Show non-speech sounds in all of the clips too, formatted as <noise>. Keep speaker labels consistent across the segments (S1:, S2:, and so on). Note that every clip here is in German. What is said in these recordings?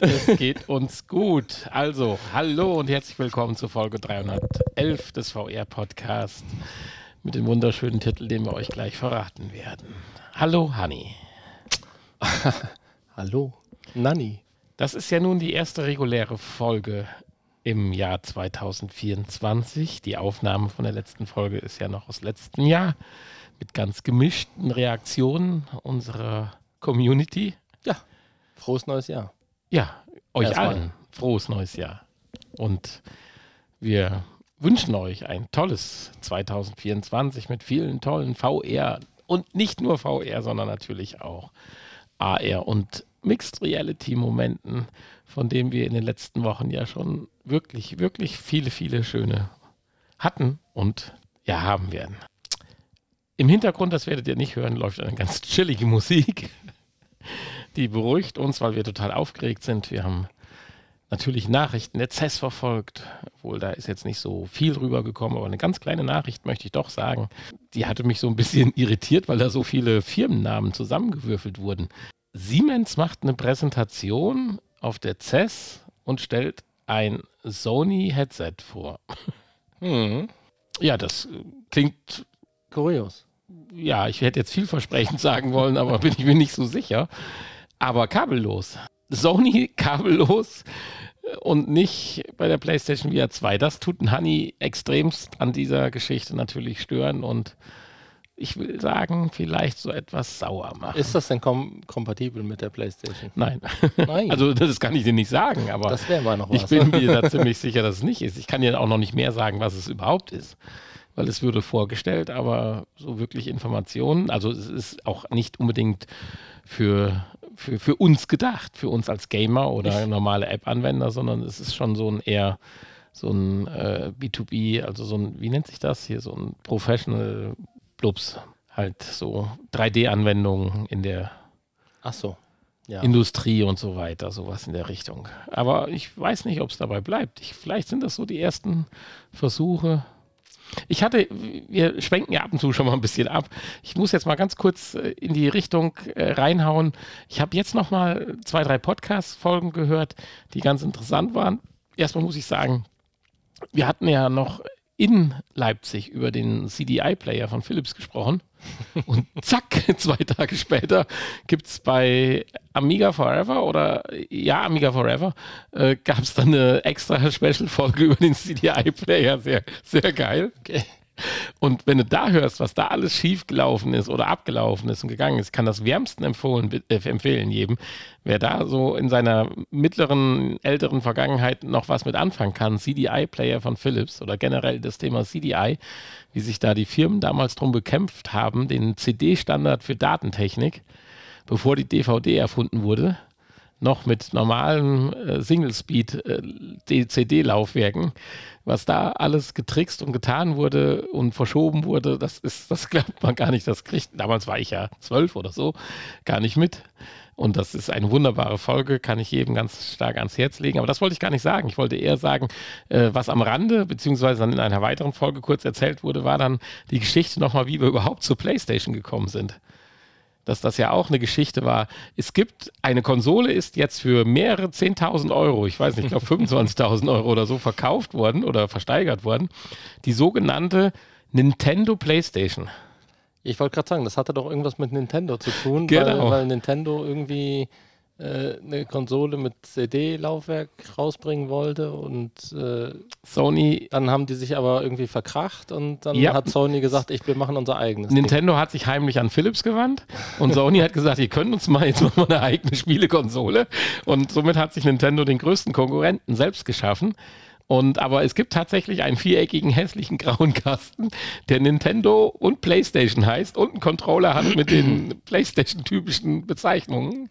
S1: es geht uns gut. Also, hallo und herzlich willkommen zur Folge 311 des VR-Podcasts mit dem wunderschönen Titel, den wir euch gleich verraten werden. Hallo, Hanni. <laughs>
S2: hallo, Nanni.
S1: Das ist ja nun die erste reguläre Folge im Jahr 2024. Die Aufnahme von der letzten Folge ist ja noch aus letztem Jahr mit ganz gemischten Reaktionen unserer Community.
S2: Ja, frohes neues Jahr.
S1: Ja, euch Erstmal. allen frohes neues Jahr. Und wir wünschen euch ein tolles 2024 mit vielen tollen VR und nicht nur VR, sondern natürlich auch AR und Mixed Reality Momenten, von denen wir in den letzten Wochen ja schon wirklich, wirklich viele, viele schöne hatten und ja haben werden. Im Hintergrund, das werdet ihr nicht hören, läuft eine ganz chillige Musik. Die beruhigt uns, weil wir total aufgeregt sind. Wir haben natürlich Nachrichten der CES verfolgt, obwohl da ist jetzt nicht so viel rübergekommen, aber eine ganz kleine Nachricht möchte ich doch sagen. Die hatte mich so ein bisschen <laughs> irritiert, weil da so viele Firmennamen zusammengewürfelt wurden. Siemens macht eine Präsentation auf der CES und stellt ein Sony-Headset vor. <laughs> Hm. Ja, das klingt kurios. Ja, ich hätte jetzt vielversprechend sagen wollen, aber <laughs> bin ich mir nicht so sicher. Aber kabellos. Sony <laughs> kabellos und nicht bei der PlayStation VR 2. Das tut ein Honey extremst an dieser Geschichte natürlich stören und ich will sagen, vielleicht so etwas sauer machen.
S2: Ist das denn kom kompatibel mit der PlayStation?
S1: Nein. Nein. <laughs> Also das kann ich dir nicht sagen, aber
S2: das wäre mal noch was.
S1: ich bin mir da <laughs> ziemlich sicher, dass es nicht ist. Ich kann dir auch noch nicht mehr sagen, was es überhaupt ist, weil es würde vorgestellt, aber so wirklich Informationen, also es ist auch nicht unbedingt für, für, für uns gedacht, für uns als Gamer oder normale App-Anwender, sondern es ist schon so ein eher so ein äh, B2B, also so ein, wie nennt sich das hier, so ein Professional Blubs. Halt so 3D-Anwendungen in der
S2: Ach so.
S1: Ja. Industrie und so weiter, sowas in der Richtung. Aber ich weiß nicht, ob es dabei bleibt. Ich, vielleicht sind das so die ersten Versuche. Ich hatte, wir schwenken ja ab und zu schon mal ein bisschen ab. Ich muss jetzt mal ganz kurz äh, in die Richtung äh, reinhauen. Ich habe jetzt noch mal zwei, drei Podcast-Folgen gehört, die ganz interessant waren. Erstmal muss ich sagen, wir hatten ja noch in Leipzig über den CDI-Player von Philips gesprochen. <laughs> Und zack, <laughs> zwei Tage später gibt es bei Amiga Forever oder ja, Amiga Forever, äh, gab es dann eine extra Special-Folge über den CDI-Player. Sehr, sehr geil. Okay. Und wenn du da hörst, was da alles schiefgelaufen ist oder abgelaufen ist und gegangen ist, kann das wärmsten empfohlen, äh, empfehlen jedem. Wer da so in seiner mittleren, älteren Vergangenheit noch was mit anfangen kann, CDI-Player von Philips oder generell das Thema CDI, wie sich da die Firmen damals drum bekämpft haben, den CD-Standard für Datentechnik, bevor die DVD erfunden wurde, noch mit normalen äh, Single-Speed-CD-Laufwerken, äh, was da alles getrickst und getan wurde und verschoben wurde, das ist, das glaubt man gar nicht. Das kriegt, damals war ich ja zwölf oder so, gar nicht mit. Und das ist eine wunderbare Folge, kann ich jedem ganz stark ans Herz legen. Aber das wollte ich gar nicht sagen. Ich wollte eher sagen, äh, was am Rande, beziehungsweise dann in einer weiteren Folge kurz erzählt wurde, war dann die Geschichte nochmal, wie wir überhaupt zur PlayStation gekommen sind dass das ja auch eine Geschichte war. Es gibt, eine Konsole ist jetzt für mehrere 10.000 Euro, ich weiß nicht, ich glaube <laughs> 25.000 Euro oder so verkauft worden oder versteigert worden. Die sogenannte Nintendo PlayStation.
S2: Ich wollte gerade sagen, das hatte doch irgendwas mit Nintendo zu tun, genau. weil, weil Nintendo irgendwie eine Konsole mit CD-Laufwerk rausbringen wollte und äh, Sony. Dann haben die sich aber irgendwie verkracht und dann ja. hat Sony gesagt, ich, wir machen unser eigenes.
S1: Nintendo Ding. hat sich heimlich an Philips gewandt und Sony hat gesagt, ihr könnt uns mal jetzt machen wir eine eigene Spielekonsole und somit hat sich Nintendo den größten Konkurrenten selbst geschaffen. Und aber es gibt tatsächlich einen viereckigen, hässlichen grauen Kasten, der Nintendo und PlayStation heißt und einen Controller hat mit den <clears throat> PlayStation-typischen Bezeichnungen.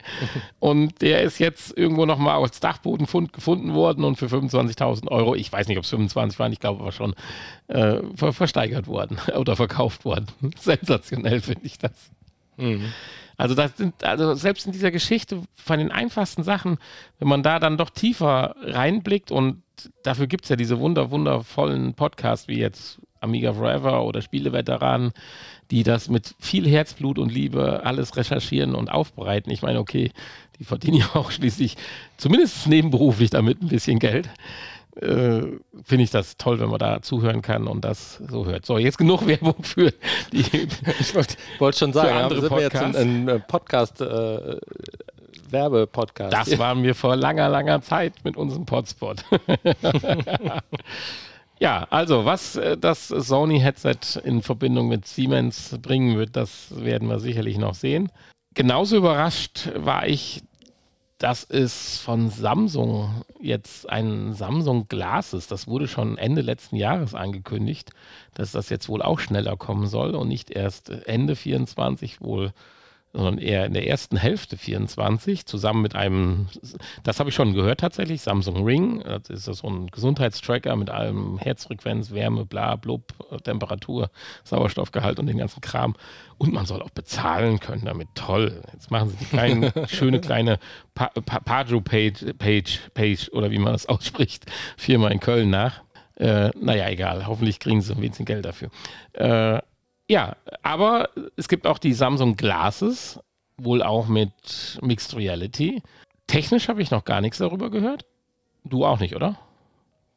S1: Und der ist jetzt irgendwo nochmal als Dachbodenfund gefunden worden und für 25.000 Euro, ich weiß nicht, ob es 25 waren, ich glaube aber schon, äh, ver versteigert worden <laughs> oder verkauft worden. <laughs> Sensationell finde ich das. Mhm. Also das sind, also selbst in dieser Geschichte von den einfachsten Sachen, wenn man da dann doch tiefer reinblickt und dafür gibt es ja diese wunder, wundervollen Podcasts wie jetzt Amiga Forever oder Spieleveteranen, die das mit viel Herzblut und Liebe alles recherchieren und aufbereiten. Ich meine, okay, die verdienen <laughs> ja auch schließlich zumindest nebenberuflich damit ein bisschen Geld. Äh, finde ich das toll, wenn man da zuhören kann und das so hört. So, jetzt genug Werbung für die. <laughs>
S2: ich wollte wollt schon sagen, andere sind Podcasts. wir jetzt ein, ein Podcast. Äh, Werbepodcast.
S1: Das waren wir vor langer, langer Zeit mit unserem Podspot. <laughs> ja, also was äh, das Sony-Headset in Verbindung mit Siemens bringen wird, das werden wir sicherlich noch sehen. Genauso überrascht war ich dass es von Samsung jetzt ein Samsung Glas ist. Das wurde schon Ende letzten Jahres angekündigt, dass das jetzt wohl auch schneller kommen soll und nicht erst Ende 24 wohl sondern eher in der ersten Hälfte 24, zusammen mit einem, das habe ich schon gehört tatsächlich, Samsung Ring. Das ist so ein Gesundheitstracker mit allem Herzfrequenz, Wärme, bla, blub, Temperatur, Sauerstoffgehalt und den ganzen Kram. Und man soll auch bezahlen können damit. Toll. Jetzt machen sie die kleine, <laughs> schöne kleine pa pa Pagio Page, Page, Page oder wie man das ausspricht, Firma in Köln nach. Äh, naja, egal. Hoffentlich kriegen sie ein bisschen Geld dafür. Äh, ja, aber es gibt auch die Samsung Glasses, wohl auch mit Mixed Reality. Technisch habe ich noch gar nichts darüber gehört. Du auch nicht, oder?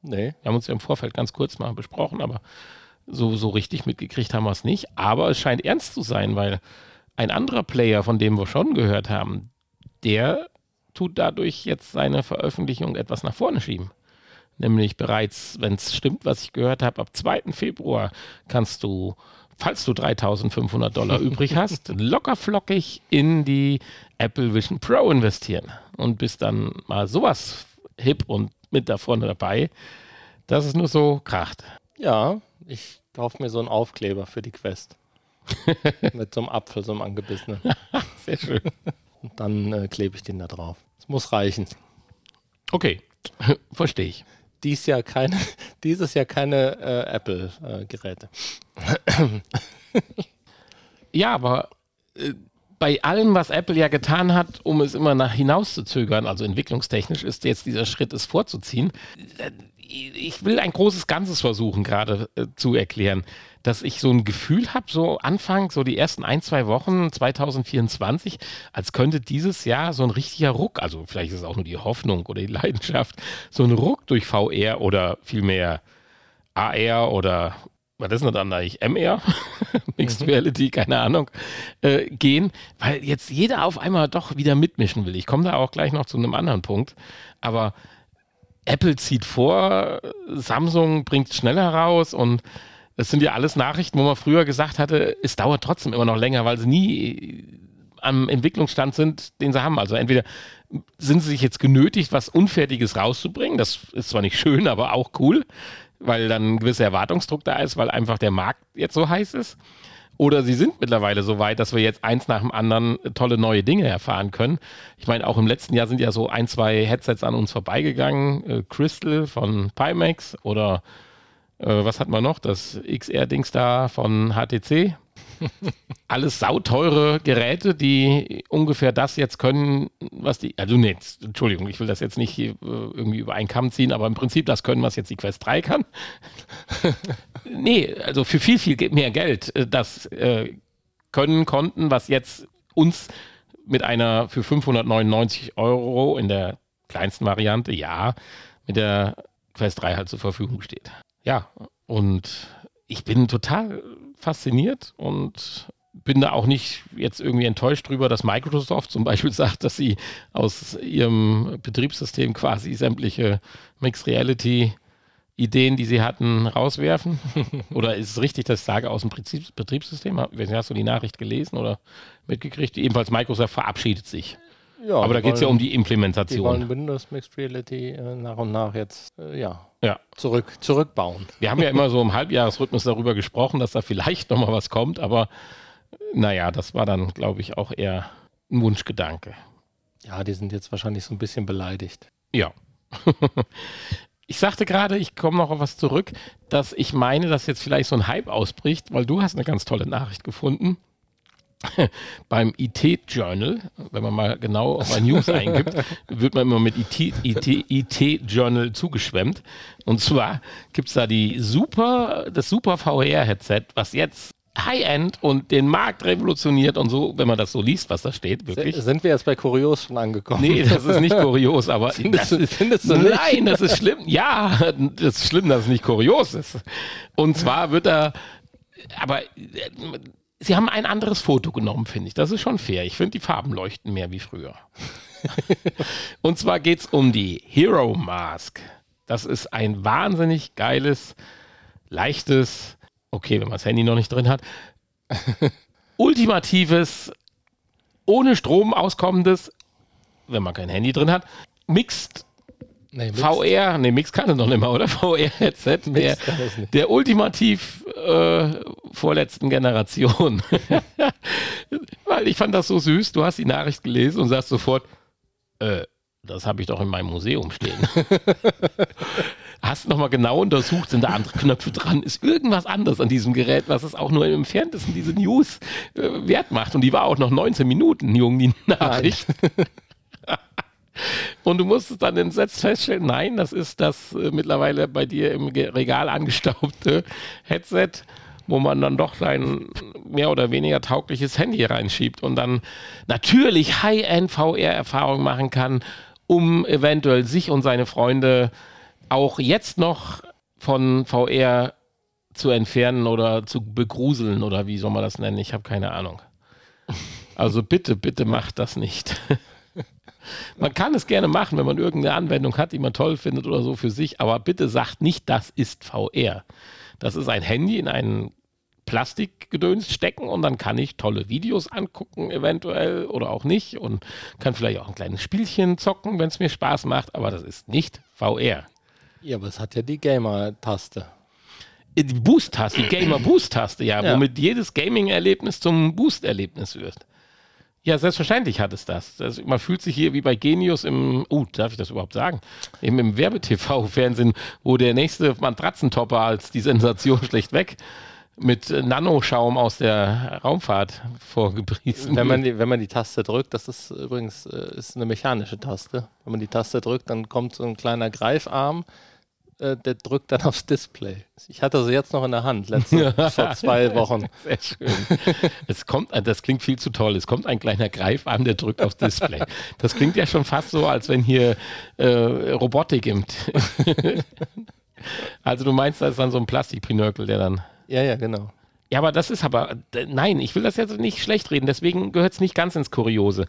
S2: Nee.
S1: Wir haben uns ja im Vorfeld ganz kurz mal besprochen, aber so, so richtig mitgekriegt haben wir es nicht. Aber es scheint ernst zu sein, weil ein anderer Player, von dem wir schon gehört haben, der tut dadurch jetzt seine Veröffentlichung etwas nach vorne schieben. Nämlich bereits, wenn es stimmt, was ich gehört habe, ab 2. Februar kannst du falls du 3500 Dollar <laughs> übrig hast, locker flockig in die Apple Vision Pro investieren und bist dann mal sowas hip und mit da vorne dabei, dass es nur so kracht.
S2: Ja, ich kaufe mir so einen Aufkleber für die Quest. <laughs> mit so einem Apfel, so einem angebissenen. <laughs>
S1: Sehr schön.
S2: Und dann äh, klebe ich den da drauf. Es muss reichen.
S1: Okay, verstehe ich
S2: dies Jahr keine, <laughs> dieses Jahr keine äh, Apple-Geräte. Äh,
S1: ja, aber äh, bei allem, was Apple ja getan hat, um es immer nach hinaus zu zögern, also entwicklungstechnisch, ist jetzt dieser Schritt, es vorzuziehen. Ich will ein großes Ganzes versuchen, gerade äh, zu erklären dass ich so ein Gefühl habe, so Anfang, so die ersten ein, zwei Wochen 2024, als könnte dieses Jahr so ein richtiger Ruck, also vielleicht ist es auch nur die Hoffnung oder die <laughs> Leidenschaft, so ein Ruck durch VR oder vielmehr AR oder was ist denn dann eigentlich? MR? <laughs> Mixed mhm. Reality, keine Ahnung, äh, gehen, weil jetzt jeder auf einmal doch wieder mitmischen will. Ich komme da auch gleich noch zu einem anderen Punkt, aber Apple zieht vor, Samsung bringt schneller raus und das sind ja alles Nachrichten, wo man früher gesagt hatte, es dauert trotzdem immer noch länger, weil sie nie am Entwicklungsstand sind, den sie haben. Also entweder sind sie sich jetzt genötigt, was Unfertiges rauszubringen. Das ist zwar nicht schön, aber auch cool, weil dann ein gewisser Erwartungsdruck da ist, weil einfach der Markt jetzt so heiß ist. Oder sie sind mittlerweile so weit, dass wir jetzt eins nach dem anderen tolle neue Dinge erfahren können. Ich meine, auch im letzten Jahr sind ja so ein, zwei Headsets an uns vorbeigegangen. Äh, Crystal von Pimax oder äh, was hat man noch? Das XR-Dings da von HTC. Alles sauteure Geräte, die ungefähr das jetzt können, was die, also nee, Entschuldigung, ich will das jetzt nicht äh, irgendwie über einen Kamm ziehen, aber im Prinzip das können, was jetzt die Quest 3 kann. <laughs> nee, also für viel, viel mehr Geld äh, das äh, können, konnten, was jetzt uns mit einer für 599 Euro in der kleinsten Variante, ja, mit der Quest 3 halt zur Verfügung steht ja, und ich bin total fasziniert und bin da auch nicht jetzt irgendwie enttäuscht drüber, dass Microsoft zum Beispiel <laughs> sagt, dass sie aus ihrem Betriebssystem quasi sämtliche Mixed Reality Ideen, die sie hatten, rauswerfen? <laughs> oder ist es richtig, dass ich sage, aus dem Betriebssystem? Hast du die Nachricht gelesen oder mitgekriegt? Ebenfalls Microsoft verabschiedet sich. Ja, Aber da geht es ja um die Implementation. Die
S2: wollen Windows Mixed Reality äh, nach und nach jetzt äh, ja,
S1: ja.
S2: Zurück, zurückbauen.
S1: Wir haben ja immer so im Halbjahresrhythmus darüber gesprochen, dass da vielleicht nochmal was kommt, aber naja, das war dann, glaube ich, auch eher ein Wunschgedanke.
S2: Ja, die sind jetzt wahrscheinlich so ein bisschen beleidigt.
S1: Ja. <laughs> ich sagte gerade, ich komme noch auf was zurück, dass ich meine, dass jetzt vielleicht so ein Hype ausbricht, weil du hast eine ganz tolle Nachricht gefunden <laughs> beim IT-Journal, wenn man mal genau auf ein News <laughs> eingibt, wird man immer mit IT-Journal IT, zugeschwemmt. Und zwar gibt es da die super, das super VR-Headset, was jetzt High-End und den Markt revolutioniert und so, wenn man das so liest, was da steht, wirklich.
S2: Sind wir jetzt bei kurios schon angekommen?
S1: Nee, das ist nicht kurios, aber <laughs>
S2: findest, das, findest
S1: du nicht? Nein, das ist schlimm. Ja, das ist schlimm, dass es nicht kurios ist. Und zwar wird er, aber sie haben ein anderes Foto genommen, finde ich. Das ist schon fair. Ich finde, die Farben leuchten mehr wie früher. <laughs> und zwar geht es um die Hero Mask. Das ist ein wahnsinnig geiles, leichtes, okay, wenn man das Handy noch nicht drin hat, <laughs> ultimatives, ohne Strom auskommendes, wenn man kein Handy drin hat, Mixed Nee, VR, nee, Mix kann es noch nicht mehr, oder? <laughs> VR-Headset, der, der ultimativ äh, vorletzten Generation. <laughs> Weil ich fand das so süß, du hast die Nachricht gelesen und sagst sofort, äh, das habe ich doch in meinem Museum stehen. <laughs> hast nochmal genau untersucht, sind da andere Knöpfe dran, ist irgendwas anderes an diesem Gerät, was es auch nur im entferntesten diese News äh, wert macht. Und die war auch noch 19 Minuten jung, die Nachricht. Und du musstest dann entsetzt feststellen, nein, das ist das äh, mittlerweile bei dir im Regal angestaubte Headset, wo man dann doch sein mehr oder weniger taugliches Handy reinschiebt und dann natürlich High-End VR-Erfahrung machen kann, um eventuell sich und seine Freunde auch jetzt noch von VR zu entfernen oder zu begruseln oder wie soll man das nennen? Ich habe keine Ahnung. Also bitte, bitte macht das nicht. <laughs> Man kann es gerne machen, wenn man irgendeine Anwendung hat, die man toll findet oder so für sich, aber bitte sagt nicht, das ist VR. Das ist ein Handy in einen Plastikgedöns stecken und dann kann ich tolle Videos angucken, eventuell oder auch nicht und kann vielleicht auch ein kleines Spielchen zocken, wenn es mir Spaß macht, aber das ist nicht VR.
S2: Ja, aber es hat ja die Gamer-Taste.
S1: Äh, die Boost-Taste, die Gamer-Boost-Taste, ja, ja, womit jedes Gaming-Erlebnis zum Boost-Erlebnis wird. Ja, selbstverständlich hat es das. Also man fühlt sich hier wie bei Genius im, uh, darf ich das überhaupt sagen? Eben im Werbetv-Fernsehen, wo der nächste Matratzentopper als die Sensation <laughs> schlechtweg mit Nanoschaum aus der Raumfahrt vorgepriesen.
S2: Wenn man, die, wenn man die Taste drückt, das ist übrigens äh, ist eine mechanische Taste. Wenn man die Taste drückt, dann kommt so ein kleiner Greifarm, äh, der drückt dann aufs Display. Ich hatte sie jetzt noch in der Hand, letzte, <laughs> vor zwei Wochen. Sehr schön.
S1: Es kommt, das klingt viel zu toll. Es kommt ein kleiner Greifarm, der drückt aufs Display. Das klingt ja schon fast so, als wenn hier äh, Robotik im. <laughs> also du meinst, da ist dann so ein Plastikpinökel, der dann.
S2: Ja, ja, genau.
S1: Ja, aber das ist aber, nein, ich will das jetzt nicht schlecht reden, deswegen gehört es nicht ganz ins Kuriose.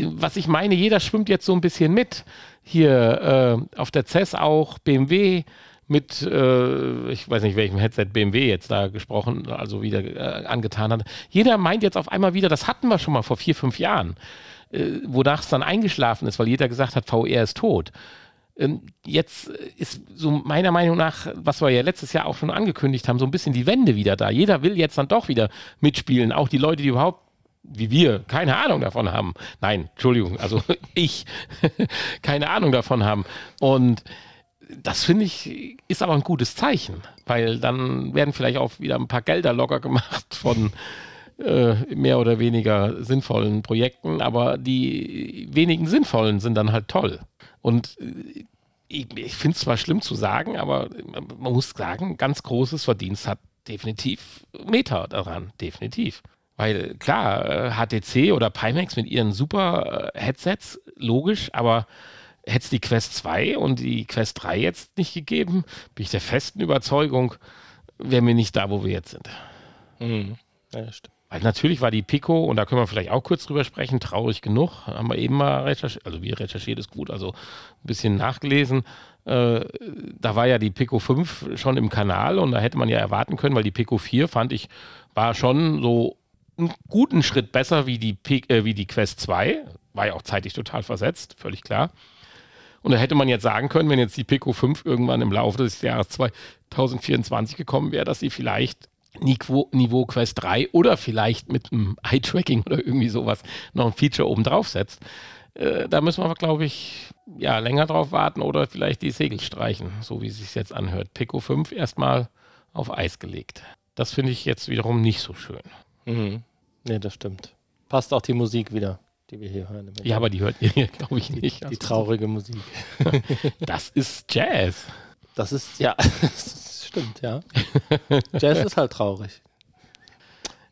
S1: Was ich meine, jeder schwimmt jetzt so ein bisschen mit hier äh, auf der CES auch BMW mit, äh, ich weiß nicht, welchem Headset BMW jetzt da gesprochen, also wieder äh, angetan hat. Jeder meint jetzt auf einmal wieder, das hatten wir schon mal vor vier, fünf Jahren, äh, wonach es dann eingeschlafen ist, weil jeder gesagt hat, VR ist tot. Ähm, jetzt ist so meiner Meinung nach, was wir ja letztes Jahr auch schon angekündigt haben, so ein bisschen die Wende wieder da. Jeder will jetzt dann doch wieder mitspielen, auch die Leute, die überhaupt wie wir keine Ahnung davon haben. Nein, Entschuldigung, also <laughs> ich <laughs> keine Ahnung davon haben. Und das finde ich ist aber ein gutes Zeichen, weil dann werden vielleicht auch wieder ein paar Gelder locker gemacht <laughs> von äh, mehr oder weniger sinnvollen Projekten, aber die wenigen sinnvollen sind dann halt toll. Und äh, ich, ich finde es zwar schlimm zu sagen, aber man muss sagen, ganz großes Verdienst hat definitiv Meta daran, definitiv. Weil klar, HTC äh, oder Pimax mit ihren super äh, Headsets, logisch, aber hätte es die Quest 2 und die Quest 3 jetzt nicht gegeben, bin ich der festen Überzeugung, wären wir nicht da, wo wir jetzt sind. Mhm. Ja. Weil natürlich war die Pico, und da können wir vielleicht auch kurz drüber sprechen, traurig genug, haben wir eben mal recherchiert, also wir recherchiert ist gut, also ein bisschen nachgelesen. Äh, da war ja die Pico 5 schon im Kanal und da hätte man ja erwarten können, weil die Pico 4 fand ich, war schon so einen guten Schritt besser wie die, äh, wie die Quest 2. War ja auch zeitlich total versetzt, völlig klar. Und da hätte man jetzt sagen können, wenn jetzt die Pico 5 irgendwann im Laufe des Jahres 2024 gekommen wäre, dass sie vielleicht Niveau, Niveau Quest 3 oder vielleicht mit einem Eye-Tracking oder irgendwie sowas noch ein Feature oben drauf setzt. Äh, da müssen wir, glaube ich, ja, länger drauf warten oder vielleicht die Segel streichen, so wie es sich jetzt anhört. Pico 5 erstmal auf Eis gelegt. Das finde ich jetzt wiederum nicht so schön. Mhm.
S2: Nee, das stimmt. Passt auch die Musik wieder, die wir hier hören.
S1: Ja, aber die hört ihr hier, glaube ich, nicht.
S2: Die, die traurige Musik. <laughs>
S1: das ist Jazz.
S2: Das ist, ja, <laughs> das stimmt, ja. Jazz ist halt traurig.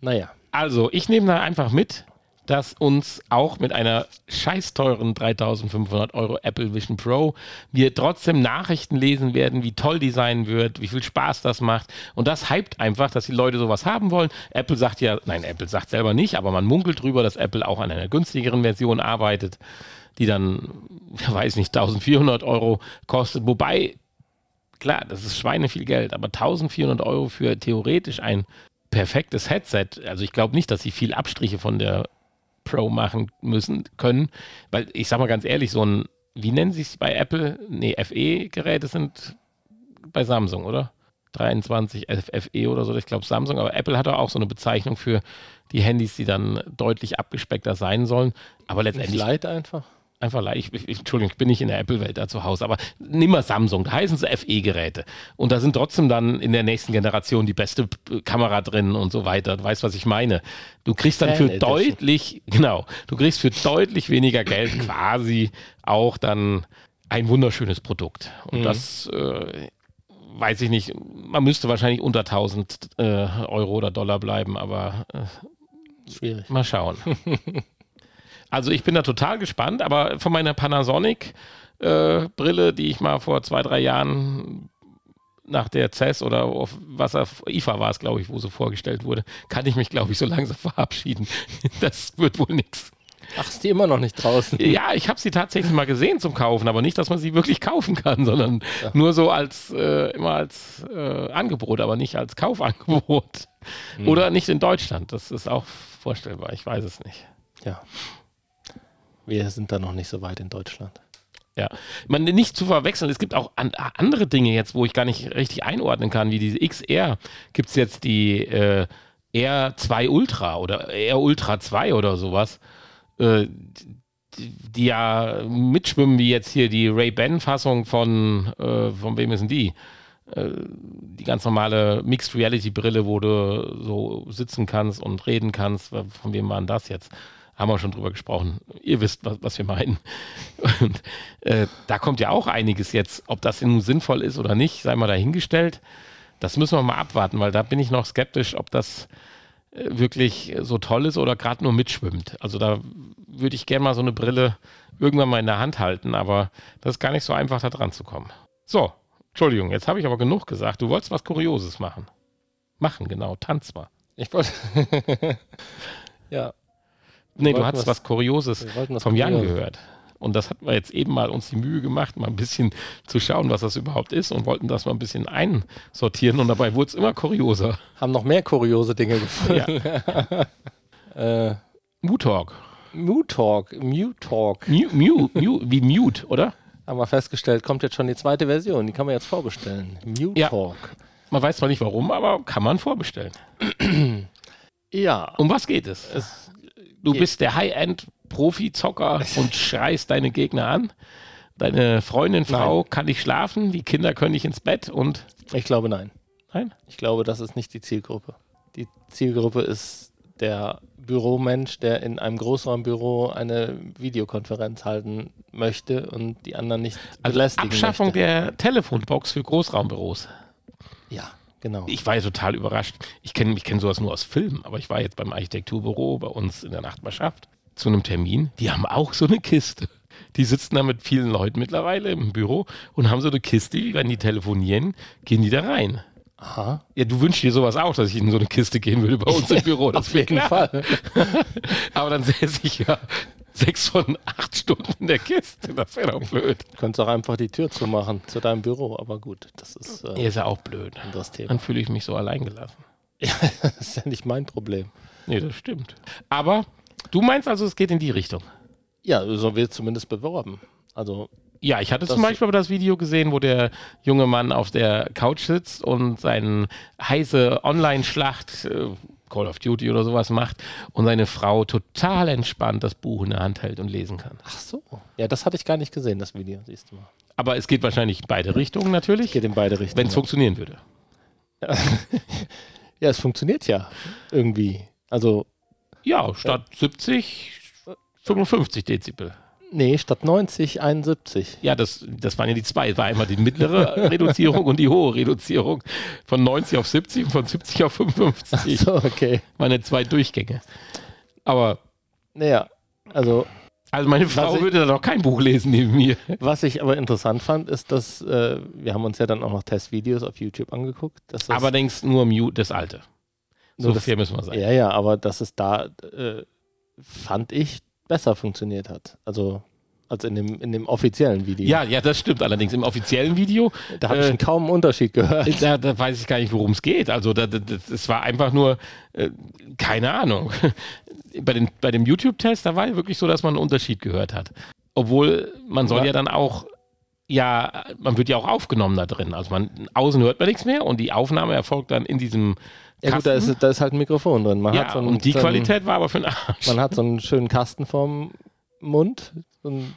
S2: Naja.
S1: Also, ich nehme da einfach mit, dass uns auch mit einer scheißteuren 3500 Euro Apple Vision Pro wir trotzdem Nachrichten lesen werden, wie toll die sein wird, wie viel Spaß das macht. Und das hypt einfach, dass die Leute sowas haben wollen. Apple sagt ja, nein, Apple sagt selber nicht, aber man munkelt drüber, dass Apple auch an einer günstigeren Version arbeitet, die dann, weiß nicht, 1400 Euro kostet. Wobei, klar, das ist Schweine viel Geld, aber 1400 Euro für theoretisch ein perfektes Headset. Also ich glaube nicht, dass sie viel Abstriche von der Pro machen müssen, können. Weil ich sag mal ganz ehrlich, so ein, wie nennen sie es bei Apple? Nee, FE-Geräte sind bei Samsung, oder? 23 FE oder so, ich glaube Samsung, aber Apple hat auch so eine Bezeichnung für die Handys, die dann deutlich abgespeckter sein sollen. Aber letztendlich.
S2: Light einfach?
S1: Einfach leicht, ich, Entschuldigung, ich bin nicht in der Apple-Welt da zu Hause, aber nimm mal Samsung, da heißen sie FE-Geräte. Und da sind trotzdem dann in der nächsten Generation die beste Kamera drin und so weiter. Du weißt, was ich meine. Du kriegst dann für deutlich, genau, du kriegst für deutlich weniger Geld quasi auch dann ein wunderschönes Produkt. Und mhm. das äh, weiß ich nicht, man müsste wahrscheinlich unter 1000 äh, Euro oder Dollar bleiben, aber äh, Schwierig. mal schauen. <laughs> Also ich bin da total gespannt, aber von meiner Panasonic äh, Brille, die ich mal vor zwei, drei Jahren nach der CES oder auf was auf IFA war es, glaube ich, wo sie vorgestellt wurde, kann ich mich, glaube ich, so langsam <laughs> verabschieden. Das wird wohl nichts.
S2: Ach, ist die immer noch nicht draußen?
S1: Ja, ich habe sie tatsächlich mal gesehen zum Kaufen, aber nicht, dass man sie wirklich kaufen kann, sondern ja. nur so als äh, immer als äh, Angebot, aber nicht als Kaufangebot. Hm. Oder nicht in Deutschland. Das ist auch vorstellbar. Ich weiß es nicht.
S2: Ja. Wir sind da noch nicht so weit in Deutschland.
S1: Ja, man nicht zu verwechseln. Es gibt auch an, andere Dinge jetzt, wo ich gar nicht richtig einordnen kann, wie diese XR. Gibt es jetzt die äh, R2 Ultra oder R Ultra 2 oder sowas, äh, die, die, ja mitschwimmen, wie jetzt hier die Ray-Ban-Fassung von, äh, von wem ist denn die? Äh, die ganz normale Mixed Reality Brille, wo du so sitzen kannst und reden kannst. Von wem war denn das jetzt? Haben wir schon drüber gesprochen. Ihr wisst, was, was wir meinen. <laughs> Und äh, da kommt ja auch einiges jetzt. Ob das nun sinnvoll ist oder nicht, sei mal dahingestellt. Das müssen wir mal abwarten, weil da bin ich noch skeptisch, ob das äh, wirklich so toll ist oder gerade nur mitschwimmt. Also da würde ich gerne mal so eine Brille irgendwann mal in der Hand halten, aber das ist gar nicht so einfach, da dran zu kommen. So, Entschuldigung, jetzt habe ich aber genug gesagt. Du wolltest was Kurioses machen. Machen, genau, tanz mal.
S2: Ich wollte. <laughs> ja,
S1: Nee, du hattest was, was Kurioses vom Jan gehört. Und das hatten wir jetzt eben mal uns die Mühe gemacht, mal ein bisschen zu schauen, was das überhaupt ist und wollten das mal ein bisschen einsortieren und dabei wurde es immer kurioser.
S2: Haben noch mehr kuriose Dinge gefunden.
S1: Ja. <laughs> äh, Mutalk.
S2: Mutalk, Mutalk.
S1: Mute, Mute, wie Mute, oder?
S2: Haben wir festgestellt, kommt jetzt schon die zweite Version, die kann man jetzt vorbestellen. Mutalk. Ja.
S1: Man weiß zwar nicht warum, aber kann man vorbestellen. <clears throat>
S2: ja.
S1: Um was geht es? Es du bist der High-End-Profi-Zocker <laughs> und schreist deine Gegner an. Deine Freundin, Frau nein. kann nicht schlafen, die Kinder können nicht ins Bett und.
S2: Ich glaube nein.
S1: Nein?
S2: Ich glaube, das ist nicht die Zielgruppe. Die Zielgruppe ist der Büromensch, der in einem Großraumbüro eine Videokonferenz halten möchte und die anderen nicht
S1: also belästigen Abschaffung möchte. der Telefonbox für Großraumbüros.
S2: Ja. Genau.
S1: Ich war ja total überrascht. Ich kenne ich kenn sowas nur aus Filmen, aber ich war jetzt beim Architekturbüro bei uns in der Nachbarschaft zu einem Termin. Die haben auch so eine Kiste. Die sitzen da mit vielen Leuten mittlerweile im Büro und haben so eine Kiste, wenn die telefonieren, gehen die da rein.
S2: Aha.
S1: Ja, du wünschst dir sowas auch, dass ich in so eine Kiste gehen würde bei uns im <laughs> Büro.
S2: Das Auf jeden klar. Fall. <laughs>
S1: Aber dann säße ich ja sechs von acht Stunden in der Kiste. Das wäre doch blöd.
S2: Du könntest auch einfach die Tür zumachen zu deinem Büro, aber gut, das ist.
S1: Äh, ist ja auch blöd.
S2: Das Thema.
S1: Dann fühle ich mich so alleingelassen. <laughs>
S2: Ja, das ist ja nicht mein Problem.
S1: Nee, das stimmt. Aber du meinst also, es geht in die Richtung?
S2: Ja, so wird es zumindest beworben. Also
S1: ja, ich hatte zum Beispiel aber das Video gesehen, wo der junge Mann auf der Couch sitzt und seine heiße Online-Schlacht, äh, Call of Duty oder sowas macht und seine Frau total entspannt das Buch in der Hand hält und lesen kann.
S2: Ach so. Ja, das hatte ich gar nicht gesehen, das Video, siehst du mal.
S1: Aber es geht wahrscheinlich in beide Richtungen natürlich. Es
S2: geht in beide Richtungen.
S1: Wenn es funktionieren würde.
S2: Ja. <laughs> ja, es funktioniert ja irgendwie. Also
S1: Ja, statt ja. 70, 55 Dezibel.
S2: Nee, statt 90, 71.
S1: Ja, das, das waren ja die zwei. Es war einmal die mittlere <laughs> Reduzierung und die hohe Reduzierung. Von 90 auf 70 und von 70 auf 55.
S2: Ach so, okay.
S1: Meine zwei Durchgänge. Aber.
S2: Naja, also.
S1: Also meine Frau ich, würde da noch kein Buch lesen neben mir.
S2: Was ich aber interessant fand, ist, dass äh, wir haben uns ja dann auch noch Testvideos auf YouTube angeguckt.
S1: Das aber denkst nur Mute das alte.
S2: So fair müssen wir sein. Ja, ja, aber dass es da, äh, fand ich, besser funktioniert hat. Also als in dem, in dem offiziellen Video.
S1: Ja, ja, das stimmt allerdings. Im offiziellen Video.
S2: Da habe ich äh, kaum einen Unterschied gehört. <laughs>
S1: Da, da, weiß ich gar nicht, worum es geht. Also, da, das, war einfach nur, äh, keine Ahnung. <laughs> bei, den, bei dem YouTube-Test, da war ja wirklich so, dass man einen Unterschied gehört hat. Obwohl, man soll ja, ja dann auch, ja, man wird ja auch aufgenommen da drin. Also, man, außen hört man nichts mehr und die Aufnahme erfolgt dann in diesem
S2: ja gut, da ist, da ist halt ein Mikrofon drin.
S1: Man ja, hat so einen, und die so Qualität war aber für den
S2: Arsch. Man hat so einen schönen Kasten vorm Mund, so ein,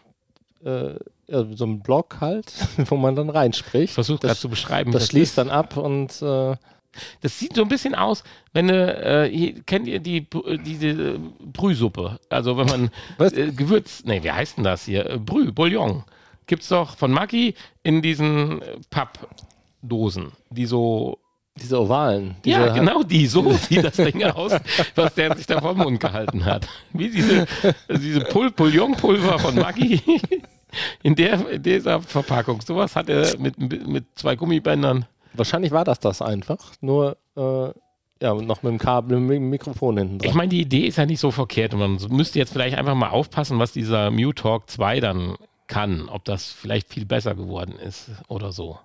S2: äh, so ein Block halt, <laughs> wo man dann reinspricht.
S1: Versucht gerade zu beschreiben.
S2: Das, das schließt dann ab und äh,
S1: das sieht so ein bisschen aus, wenn du, äh, kennt ihr die, diese Brühsuppe? Also wenn man <laughs> äh, Gewürz, nee, wie heißt denn das hier? Brüh, Bouillon. Gibt es doch von Maggi in diesen Pappdosen, die so
S2: diese ovalen.
S1: Diese ja, genau die. So sieht das Ding aus, was der sich da vom Mund gehalten hat. Wie diese, diese Pul Bouillonpulver von Maggi in, der, in dieser Verpackung. Sowas hat er mit, mit zwei Gummibändern.
S2: Wahrscheinlich war das das einfach. Nur äh, ja, noch mit dem Kabel, mit dem Mikrofon hinten
S1: dran. Ich meine, die Idee ist ja nicht so verkehrt. Man müsste jetzt vielleicht einfach mal aufpassen, was dieser Talk 2 dann kann. Ob das vielleicht viel besser geworden ist oder so.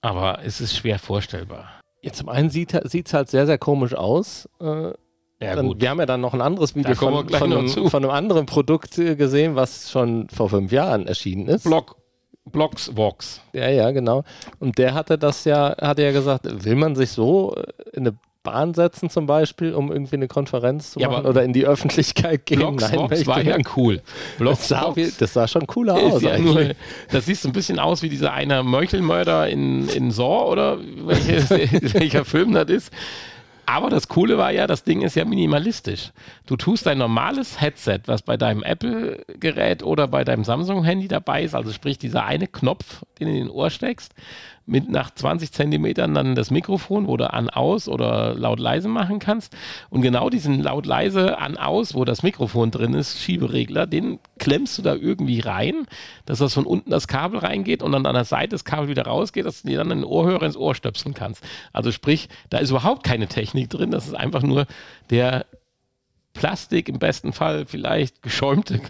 S1: Aber es ist schwer vorstellbar.
S2: Ja, zum einen sieht es halt sehr, sehr komisch aus. Äh, ja, dann, wir haben ja dann noch ein anderes Video von, von, einem, von, einem, anderen Produkt äh, gesehen, was schon vor fünf Jahren erschienen ist.
S1: Block, Blocks Vox.
S2: Ja, ja, genau. Und der hatte das ja, hatte ja gesagt, will man sich so äh, in eine Bahn setzen zum Beispiel, um irgendwie eine Konferenz zu ja, machen oder in die Öffentlichkeit gehen.
S1: Blocksbox war ja cool.
S2: Das sah, das sah, schon cooler aus. Ja nur,
S1: das sieht so ein bisschen aus wie dieser eine Meuchelmörder in, in Saw oder welches, <laughs> welcher Film das ist. Aber das Coole war ja, das Ding ist ja minimalistisch. Du tust dein normales Headset, was bei deinem Apple-Gerät oder bei deinem Samsung-Handy dabei ist, also sprich dieser eine Knopf, den du in den Ohr steckst, mit nach 20 Zentimetern dann das Mikrofon, wo du an, aus oder laut leise machen kannst. Und genau diesen laut leise an, aus, wo das Mikrofon drin ist, Schieberegler, den klemmst du da irgendwie rein, dass das von unten das Kabel reingeht und dann an der Seite das Kabel wieder rausgeht, dass du dir dann einen Ohrhörer ins Ohr stöpseln kannst. Also sprich, da ist überhaupt keine Technik drin, das ist einfach nur der Plastik, im besten Fall vielleicht geschäumte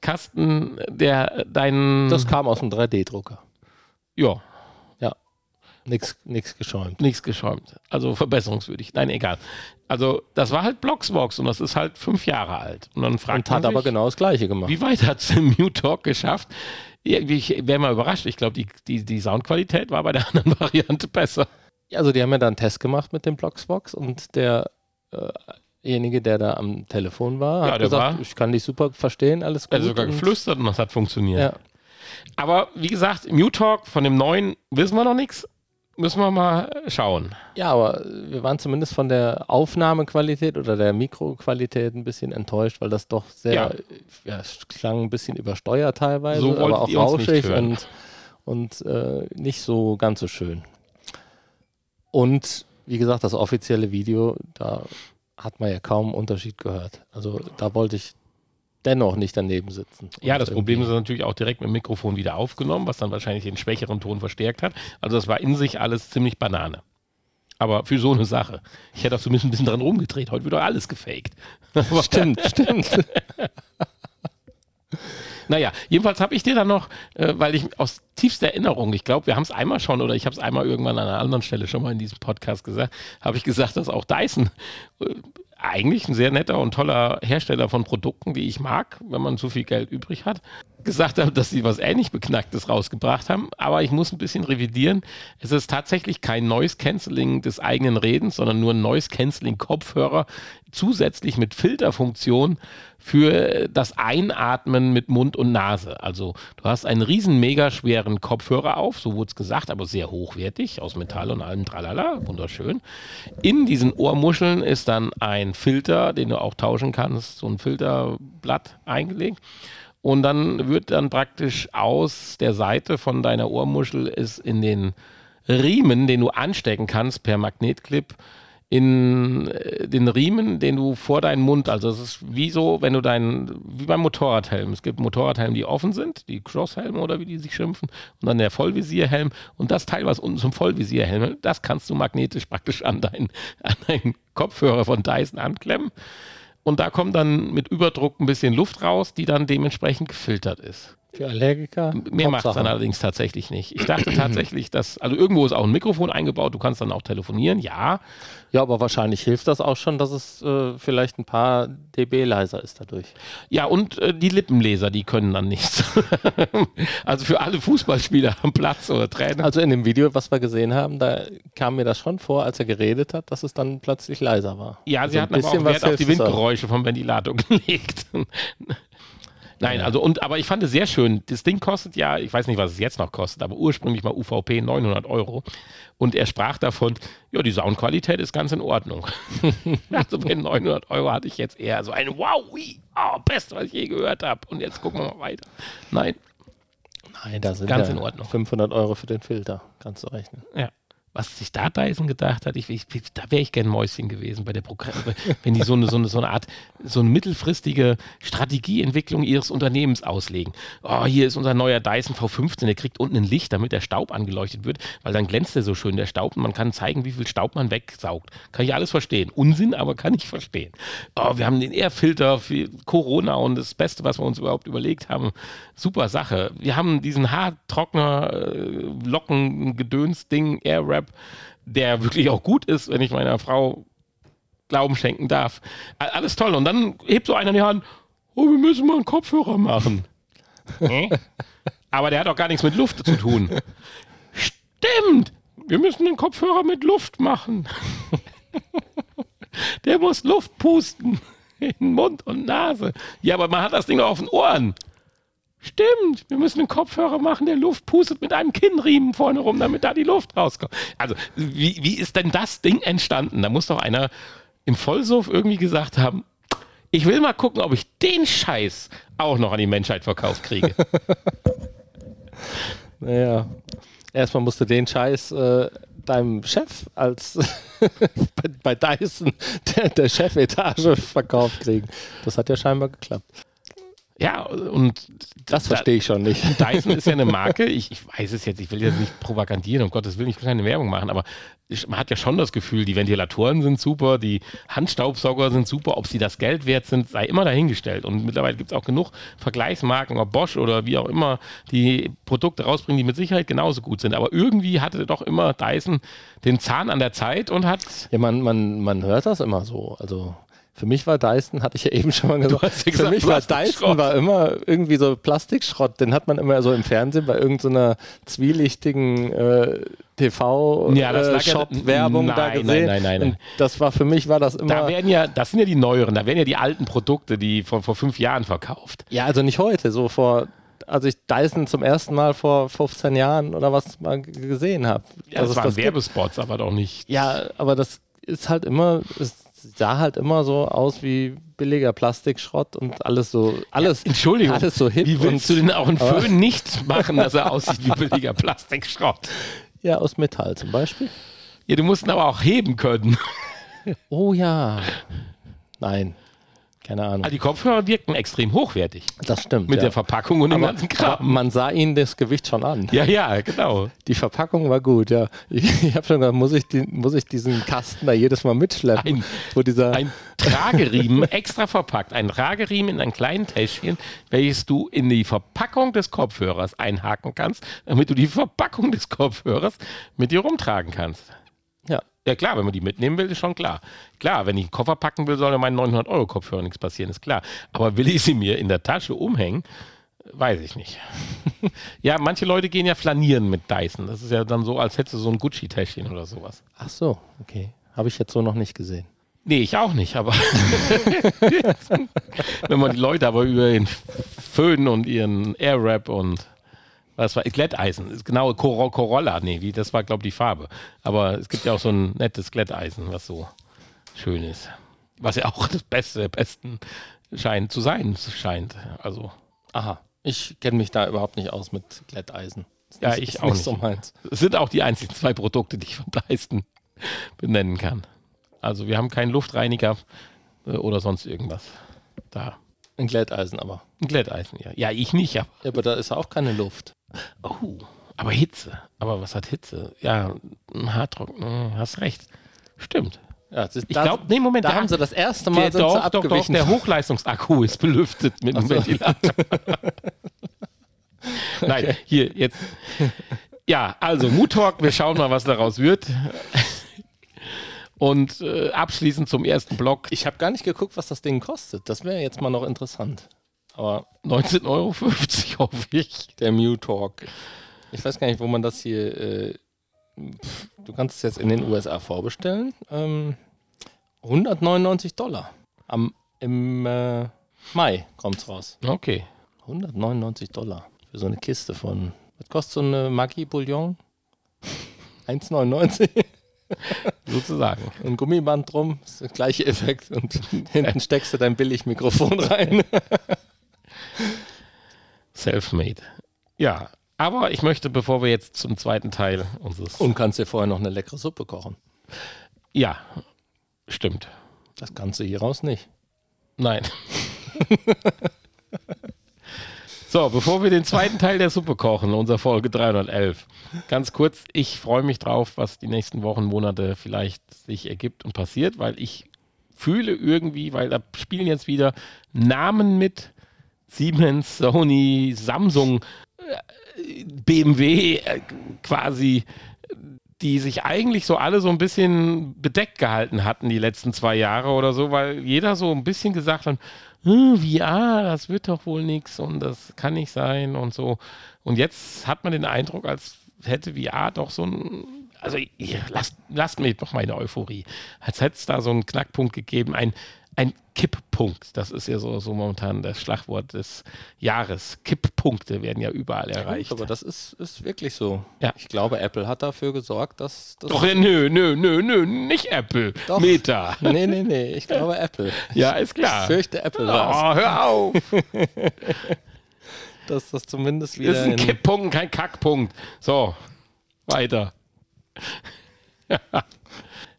S1: Kasten, der deinen.
S2: Das kam aus dem 3D-Drucker.
S1: Ja,
S2: Nichts geschäumt.
S1: Nichts geschäumt. Also verbesserungswürdig. Nein, egal. Also das war halt Bloxbox und das ist halt fünf Jahre alt. Und dann fragt und
S2: hat
S1: sich,
S2: aber genau das Gleiche gemacht.
S1: Wie weit hat es im New Talk geschafft? Ich wäre mal überrascht. Ich glaube, die, die, die Soundqualität war bei der <laughs> anderen Variante besser.
S2: Ja, also die haben ja dann einen Test gemacht mit dem Bloxbox und der äh, derjenige, der da am Telefon war, ja, hat gesagt, war, ich kann dich super verstehen, alles
S1: gut. Er hat sogar geflüstert und das hat funktioniert. Ja. Aber wie gesagt, im Talk von dem neuen wissen wir noch nichts müssen wir mal schauen.
S2: Ja, aber wir waren zumindest von der Aufnahmequalität oder der Mikroqualität ein bisschen enttäuscht, weil das doch sehr, ja. ja klang ein bisschen übersteuert teilweise, so aber auch rauschig und, und äh, nicht so ganz so schön. Und wie gesagt, das offizielle Video, da hat man ja kaum Unterschied gehört. Also da wollte ich dennoch nicht daneben sitzen.
S1: Ja, das Problem ist natürlich auch direkt mit dem Mikrofon wieder aufgenommen, was dann wahrscheinlich den schwächeren Ton verstärkt hat. Also das war in sich alles ziemlich Banane. Aber für so eine Sache. Ich hätte auch zumindest ein bisschen dran rumgedreht. Heute wird doch alles gefaked. <laughs>
S2: stimmt, stimmt. <laughs>
S1: Naja, jedenfalls habe ich dir dann noch, äh, weil ich aus tiefster Erinnerung, ich glaube, wir haben es einmal schon oder ich habe es einmal irgendwann an einer anderen Stelle schon mal in diesem Podcast gesagt, habe ich gesagt, dass auch Dyson äh, eigentlich ein sehr netter und toller Hersteller von Produkten, die ich mag, wenn man so viel Geld übrig hat, gesagt haben, dass sie was ähnlich Beknacktes rausgebracht haben, aber ich muss ein bisschen revidieren. Es ist tatsächlich kein Noise Cancelling des eigenen Redens, sondern nur ein Noise Cancelling Kopfhörer zusätzlich mit Filterfunktion für das Einatmen mit Mund und Nase. Also du hast einen riesen mega schweren Kopfhörer auf, so wurde es gesagt, aber sehr hochwertig, aus Metall und allem tralala, wunderschön. In diesen Ohrmuscheln ist dann ein Filter, den du auch tauschen kannst, so ein Filterblatt eingelegt. Und dann wird dann praktisch aus der Seite von deiner Ohrmuschel ist in den Riemen, den du anstecken kannst per Magnetclip, in äh, den Riemen, den du vor deinen Mund, also es ist wie so, wenn du deinen, wie beim Motorradhelm. Es gibt Motorradhelme, die offen sind, die Crosshelme oder wie die sich schimpfen, und dann der Vollvisierhelm. Und das Teil, was unten zum Vollvisierhelm, das kannst du magnetisch praktisch an deinen, an deinen Kopfhörer von Dyson anklemmen. Und da kommt dann mit Überdruck ein bisschen Luft raus, die dann dementsprechend gefiltert ist.
S2: Für Allergiker?
S1: Mehr macht es dann allerdings tatsächlich nicht. Ich dachte tatsächlich, dass, also irgendwo ist auch ein Mikrofon eingebaut, du kannst dann auch telefonieren, ja.
S2: Ja, aber wahrscheinlich hilft das auch schon, dass es äh, vielleicht ein paar dB leiser ist dadurch.
S1: Ja, und äh, die Lippenleser, die können dann nichts. <laughs> also für alle Fußballspieler am Platz oder Trainer.
S2: Also in dem Video, was wir gesehen haben, da kam mir das schon vor, als er geredet hat, dass es dann plötzlich leiser war.
S1: Ja, also sie hatten aber auch Wert auf die Windgeräusche vom Ventilator <laughs> gelegt. Nein, also und aber ich fand es sehr schön. Das Ding kostet ja, ich weiß nicht, was es jetzt noch kostet, aber ursprünglich mal UVP 900 Euro. Und er sprach davon, ja, die Soundqualität ist ganz in Ordnung. <laughs> also bei 900 Euro hatte ich jetzt eher so ein Wow, oh, best, was ich je gehört habe. Und jetzt gucken wir mal weiter. Nein.
S2: Nein, da sind ganz ja in Ordnung. 500 Euro für den Filter, kannst du rechnen.
S1: Ja was sich da Dyson gedacht hat, ich, ich, da wäre ich gern Mäuschen gewesen bei der Programm, wenn die so eine, so, eine, so eine Art, so eine mittelfristige Strategieentwicklung ihres Unternehmens auslegen. Oh, hier ist unser neuer Dyson V15, der kriegt unten ein Licht, damit der Staub angeleuchtet wird, weil dann glänzt er so schön, der Staub, und man kann zeigen, wie viel Staub man wegsaugt. Kann ich alles verstehen. Unsinn, aber kann ich verstehen. Oh, wir haben den Airfilter für Corona und das Beste, was wir uns überhaupt überlegt haben. Super Sache. Wir haben diesen Haartrockner, äh, Locken, Gedöns, Ding, Airwrap der wirklich auch gut ist, wenn ich meiner Frau Glauben schenken darf. Alles toll. Und dann hebt so einer die Hand, oh, wir müssen mal einen Kopfhörer machen. <laughs> Aber der hat auch gar nichts mit Luft zu tun. Stimmt, wir müssen den Kopfhörer mit Luft machen. der muss Luft pusten in Mund und Nase. Ja, aber man hat das Ding auf den Ohren. Stimmt, wir müssen einen Kopfhörer machen, der Luft pustet mit einem Kinnriemen vorne rum, damit da die Luft rauskommt. Also, wie, wie ist denn das Ding entstanden? Da muss doch einer im Vollsuff irgendwie gesagt haben, ich will mal gucken, ob ich den Scheiß auch noch an die Menschheit verkauft kriege. <laughs>
S2: naja, erstmal musste den Scheiß äh, deinem Chef als bei, <laughs> bei Dyson der, der Chefetage verkauft kriegen. Das hat ja scheinbar geklappt.
S1: Ja, und
S2: das verstehe ich schon nicht. <laughs>
S1: Dyson ist ja eine Marke, ich, ich, weiß es jetzt, ich will jetzt nicht propagandieren, um Gottes Willen, ich will keine Werbung machen, aber man hat ja schon das Gefühl, die Ventilatoren sind super, die Handstaubsauger sind super, ob sie das Geld wert sind, sei immer dahingestellt. Und mittlerweile gibt es auch genug Vergleichsmarken, ob Bosch oder wie auch immer, die Produkte rausbringen, die mit Sicherheit genauso gut sind. Aber irgendwie hatte doch immer Dyson den Zahn an der Zeit und hat.
S2: Ja, man, man, man hört das immer so. Also für mich war Dyson, hatte ich ja eben schon mal gesagt, ja gesagt für mich war Dyson war immer irgendwie so Plastikschrott. Den hat man immer so im Fernsehen bei irgendeiner so zwielichtigen äh, TV-Shop-Werbung
S1: ja, äh,
S2: da gesehen.
S1: Nein, nein, nein,
S2: nein. das war für mich war das immer.
S1: Da werden ja, das sind ja die neueren, da werden ja die alten Produkte, die vor, vor fünf Jahren verkauft.
S2: Ja, also nicht heute, so vor als ich Dyson zum ersten Mal vor 15 Jahren oder was mal gesehen habe.
S1: Ja, das waren das Werbespots, gibt. aber doch nicht.
S2: Ja, aber das ist halt immer, ist sah halt immer so aus wie billiger Plastikschrott und alles so, alles,
S1: ja, Entschuldigung,
S2: alles so hip.
S1: Wie willst du denn auch einen Föhn nicht machen, dass er aussieht wie billiger Plastikschrott?
S2: Ja, aus Metall zum Beispiel.
S1: Ja, du musst ihn aber auch heben können.
S2: Oh ja. Nein, keine Ahnung.
S1: Also die Kopfhörer wirkten extrem hochwertig.
S2: Das stimmt.
S1: Mit ja. der Verpackung und dem ganzen Kram.
S2: Man sah ihnen das Gewicht schon an.
S1: Ja, ja, genau.
S2: Die Verpackung war gut, ja. Ich, ich habe schon gedacht, muss ich, die, muss ich diesen Kasten da jedes Mal mitschleppen?
S1: Ein, wo dieser ein Trageriemen <laughs> extra verpackt. Ein Trageriemen in einem kleinen Täschchen, welches du in die Verpackung des Kopfhörers einhaken kannst, damit du die Verpackung des Kopfhörers mit dir rumtragen kannst. Ja klar, wenn man die mitnehmen will, ist schon klar. Klar, wenn ich einen Koffer packen will, soll ja meinen 900 Euro Kopfhörer nichts passieren, ist klar. Aber will ich sie mir in der Tasche umhängen, Weiß ich nicht. <laughs> ja, manche Leute gehen ja flanieren mit Dyson. Das ist ja dann so, als hättest du so ein Gucci-Täschchen oder sowas.
S2: Ach so, okay. Habe ich jetzt so noch nicht gesehen.
S1: Nee, ich auch nicht, aber <laughs> wenn man die Leute aber über den Föhn und ihren Airwrap und was war Glätteisen, ist genau Cor Corolla, nee, wie, das war glaube ich die Farbe. Aber es gibt ja auch so ein nettes Glätteisen, was so schön ist. Was ja auch das Beste der Besten scheint zu sein, scheint. Also.
S2: Aha. Ich kenne mich da überhaupt nicht aus mit Glätteisen.
S1: Ja, ich auch nicht. So meins. Es sind auch die einzigen zwei Produkte, die ich von Dyson benennen kann. Also wir haben keinen Luftreiniger äh, oder sonst irgendwas da.
S2: Ein Glätteisen aber.
S1: Ein Glätteisen, ja. Ja, ich nicht,
S2: aber. Ja, aber da ist auch keine Luft.
S1: Oh, aber Hitze. Aber was hat Hitze? Ja, ein Haartrocken. Hm, hast recht. Stimmt. Ja, ist, ich glaube, nee, Moment.
S2: Da haben sie das erste Mal
S1: der, doch, doch, doch, der Hochleistungsakku ist belüftet mit einem Ventilator. <laughs> Nein, okay. hier, jetzt. Ja, also Mood Talk, wir schauen mal, was daraus wird. Und äh, abschließend zum ersten Block.
S2: Ich habe gar nicht geguckt, was das Ding kostet. Das wäre jetzt mal noch interessant.
S1: Aber 19,50 Euro hoffe ich.
S2: Der Mew Talk. Ich weiß gar nicht, wo man das hier. Äh, du kannst es jetzt in den USA vorbestellen. Ähm, 199 Dollar. Am, Im äh, Mai kommt es raus.
S1: Okay.
S2: 199 Dollar für so eine Kiste von. Was kostet so eine Maggi Bouillon? 1,99.
S1: Sozusagen. <laughs>
S2: Ein Gummiband drum, ist der gleiche Effekt und hinten steckst du dein Billigmikrofon rein. <laughs>
S1: Selfmade. Ja, aber ich möchte, bevor wir jetzt zum zweiten Teil unseres.
S2: Und kannst dir vorher noch eine leckere Suppe kochen.
S1: Ja, stimmt.
S2: Das Ganze hieraus nicht.
S1: Nein. <laughs> So, bevor wir den zweiten Teil der Suppe kochen, unserer Folge 311, ganz kurz, ich freue mich drauf, was die nächsten Wochen, Monate vielleicht sich ergibt und passiert, weil ich fühle irgendwie, weil da spielen jetzt wieder Namen mit, Siemens, Sony, Samsung, BMW äh, quasi, die sich eigentlich so alle so ein bisschen bedeckt gehalten hatten die letzten zwei Jahre oder so, weil jeder so ein bisschen gesagt hat, hm, VR, das wird doch wohl nichts und das kann nicht sein und so. Und jetzt hat man den Eindruck, als hätte VR doch so ein, also lasst, lasst mir doch meine Euphorie, als hätte es da so einen Knackpunkt gegeben, ein, ein Kipppunkt. Das ist ja so, so momentan das Schlagwort des Jahres. Kipppunkte werden ja überall erreicht.
S2: aber das ist, ist wirklich so.
S1: Ja.
S2: Ich glaube, Apple hat dafür gesorgt, dass.
S1: das. Doch, nö, nö, nö, nö, nicht Apple. Doch. Meta.
S2: Nee, nee, nee, ich glaube Apple.
S1: ja, ist klar.
S2: Ich fürchte Apple
S1: Oh, hör auf. <laughs>
S2: dass das zumindest wieder.
S1: Das ist ein Kipppunkt, kein Kackpunkt. So, weiter. <laughs>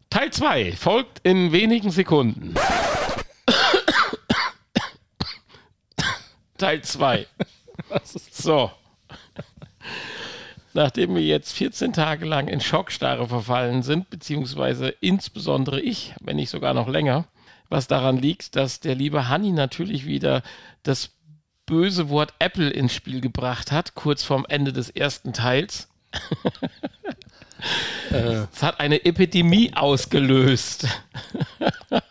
S1: Teil 2 folgt in wenigen Sekunden. <coughs> Teil 2. So. Nachdem wir jetzt 14 Tage lang in Schockstarre verfallen sind, beziehungsweise insbesondere ich, wenn nicht sogar noch länger, was daran liegt, dass der liebe Hanni natürlich wieder das böse Wort Apple ins Spiel gebracht hat, kurz vorm Ende des ersten Teils. <laughs> Äh. Es hat eine Epidemie ausgelöst. <laughs>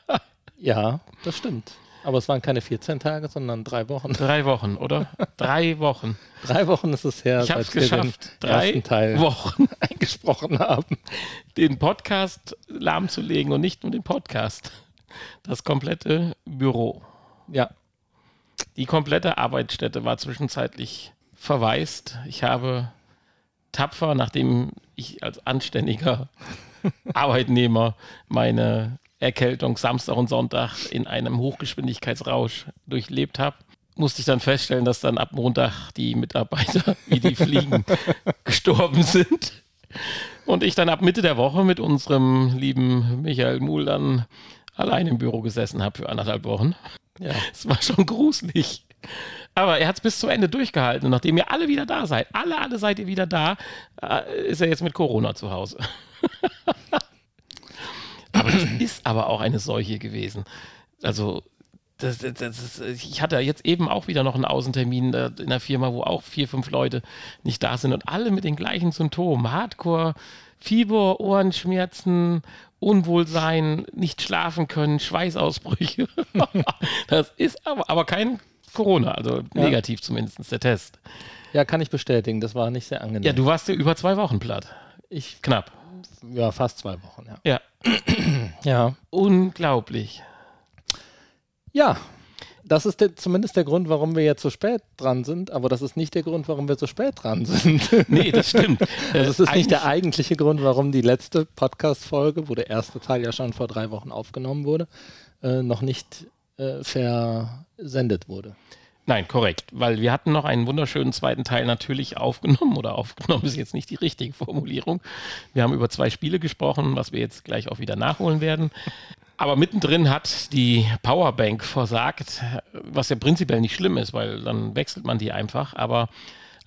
S2: ja, das stimmt. Aber es waren keine 14 Tage, sondern drei Wochen.
S1: Drei Wochen, oder? drei Wochen.
S2: Drei Wochen ist es her,
S1: ich seit wir geschafft, den drei ersten Teil
S2: Wochen <laughs> eingesprochen haben.
S1: Den Podcast lahmzulegen und nicht nur den Podcast. Das komplette Büro.
S2: Ja.
S1: Die komplette Arbeitsstätte war zwischenzeitlich verwaist. Ich habe tapfer, nachdem ich als anständiger <laughs> Arbeitnehmer meine Erkältung Samstag und Sonntag in einem Hochgeschwindigkeitsrausch durchlebt habe, musste ich dann feststellen, dass dann ab Montag die Mitarbeiter, <laughs> wie die fliegen, <laughs> gestorben sind. Und ich dann ab Mitte der Woche mit unserem lieben Michael Muhl dann allein im Büro gesessen habe für anderthalb Wochen. Ja. Es war schon gruselig. Aber er hat es bis zum Ende durchgehalten. Und nachdem ihr alle wieder da seid, alle, alle seid ihr wieder da, äh, ist er jetzt mit Corona zu Hause. <laughs> Aber das ist aber auch eine Seuche gewesen. Also, das, das, das, ich hatte jetzt eben auch wieder noch einen Außentermin in der Firma, wo auch vier, fünf Leute nicht da sind und alle mit den gleichen Symptomen. Hardcore, Fieber, Ohrenschmerzen, Unwohlsein, nicht schlafen können, Schweißausbrüche. <laughs> das ist aber, aber kein Corona, also ja. negativ zumindest der Test.
S2: Ja, kann ich bestätigen. Das war nicht sehr angenehm.
S1: Ja, du warst ja über zwei Wochen platt.
S2: Ich knapp. Ja, fast zwei Wochen, ja.
S1: Ja. <clears throat> ja. Unglaublich.
S2: Ja, das ist der, zumindest der Grund, warum wir jetzt so spät dran sind, aber das ist nicht der Grund, warum wir so spät dran sind. <laughs>
S1: nee, das stimmt. <laughs>
S2: Also es ist nicht der eigentliche Grund, warum die letzte Podcast-Folge, wo der erste Teil ja schon vor drei Wochen aufgenommen wurde, äh, noch nicht äh, versendet wurde.
S1: Nein, korrekt, weil wir hatten noch einen wunderschönen zweiten Teil natürlich aufgenommen oder aufgenommen ist jetzt nicht die richtige Formulierung. Wir haben über zwei Spiele gesprochen, was wir jetzt gleich auch wieder nachholen werden. Aber mittendrin hat die Powerbank versagt, was ja prinzipiell nicht schlimm ist, weil dann wechselt man die einfach. Aber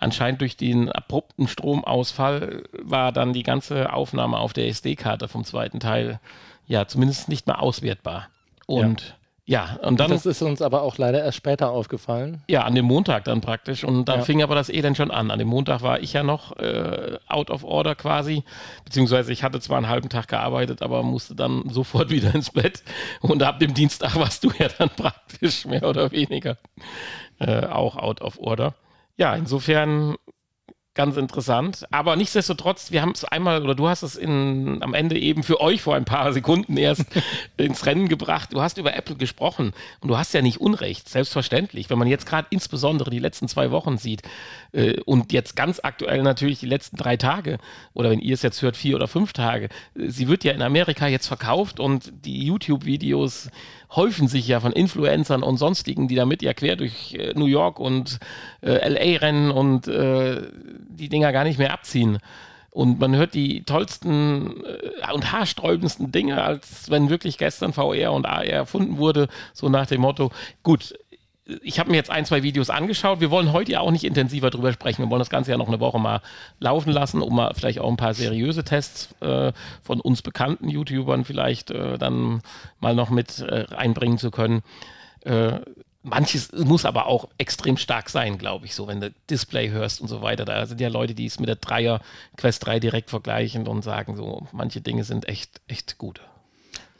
S1: anscheinend durch den abrupten Stromausfall war dann die ganze Aufnahme auf der SD-Karte vom zweiten Teil ja zumindest nicht mehr auswertbar. Und ja. Ja, und dann.
S2: Das ist uns aber auch leider erst später aufgefallen.
S1: Ja, an dem Montag dann praktisch. Und dann ja. fing aber das Elend schon an. An dem Montag war ich ja noch äh, out of order quasi. Beziehungsweise ich hatte zwar einen halben Tag gearbeitet, aber musste dann <laughs> sofort wieder ins Bett. Und ab dem Dienstag warst du ja dann <laughs> praktisch mehr oder weniger äh, auch out of order. Ja, insofern ganz interessant. Aber nichtsdestotrotz, wir haben es einmal, oder du hast es in, am Ende eben für euch vor ein paar Sekunden erst <laughs> ins Rennen gebracht. Du hast über Apple gesprochen und du hast ja nicht Unrecht, selbstverständlich. Wenn man jetzt gerade insbesondere die letzten zwei Wochen sieht äh, und jetzt ganz aktuell natürlich die letzten drei Tage oder wenn ihr es jetzt hört, vier oder fünf Tage, sie wird ja in Amerika jetzt verkauft und die YouTube-Videos häufen sich ja von Influencern und sonstigen, die damit ja quer durch äh, New York und äh, LA rennen und äh, die Dinger gar nicht mehr abziehen. Und man hört die tollsten äh, und haarsträubendsten Dinge, als wenn wirklich gestern VR und AR erfunden wurde, so nach dem Motto, gut, ich habe mir jetzt ein, zwei Videos angeschaut. Wir wollen heute ja auch nicht intensiver drüber sprechen. Wir wollen das Ganze ja noch eine Woche mal laufen lassen, um mal vielleicht auch ein paar seriöse Tests äh, von uns bekannten YouTubern vielleicht äh, dann mal noch mit äh, einbringen zu können. Äh, manches muss aber auch extrem stark sein, glaube ich, so wenn du Display hörst und so weiter. Da sind ja Leute, die es mit der Dreier Quest 3 direkt vergleichen und sagen so, manche Dinge sind echt, echt gut.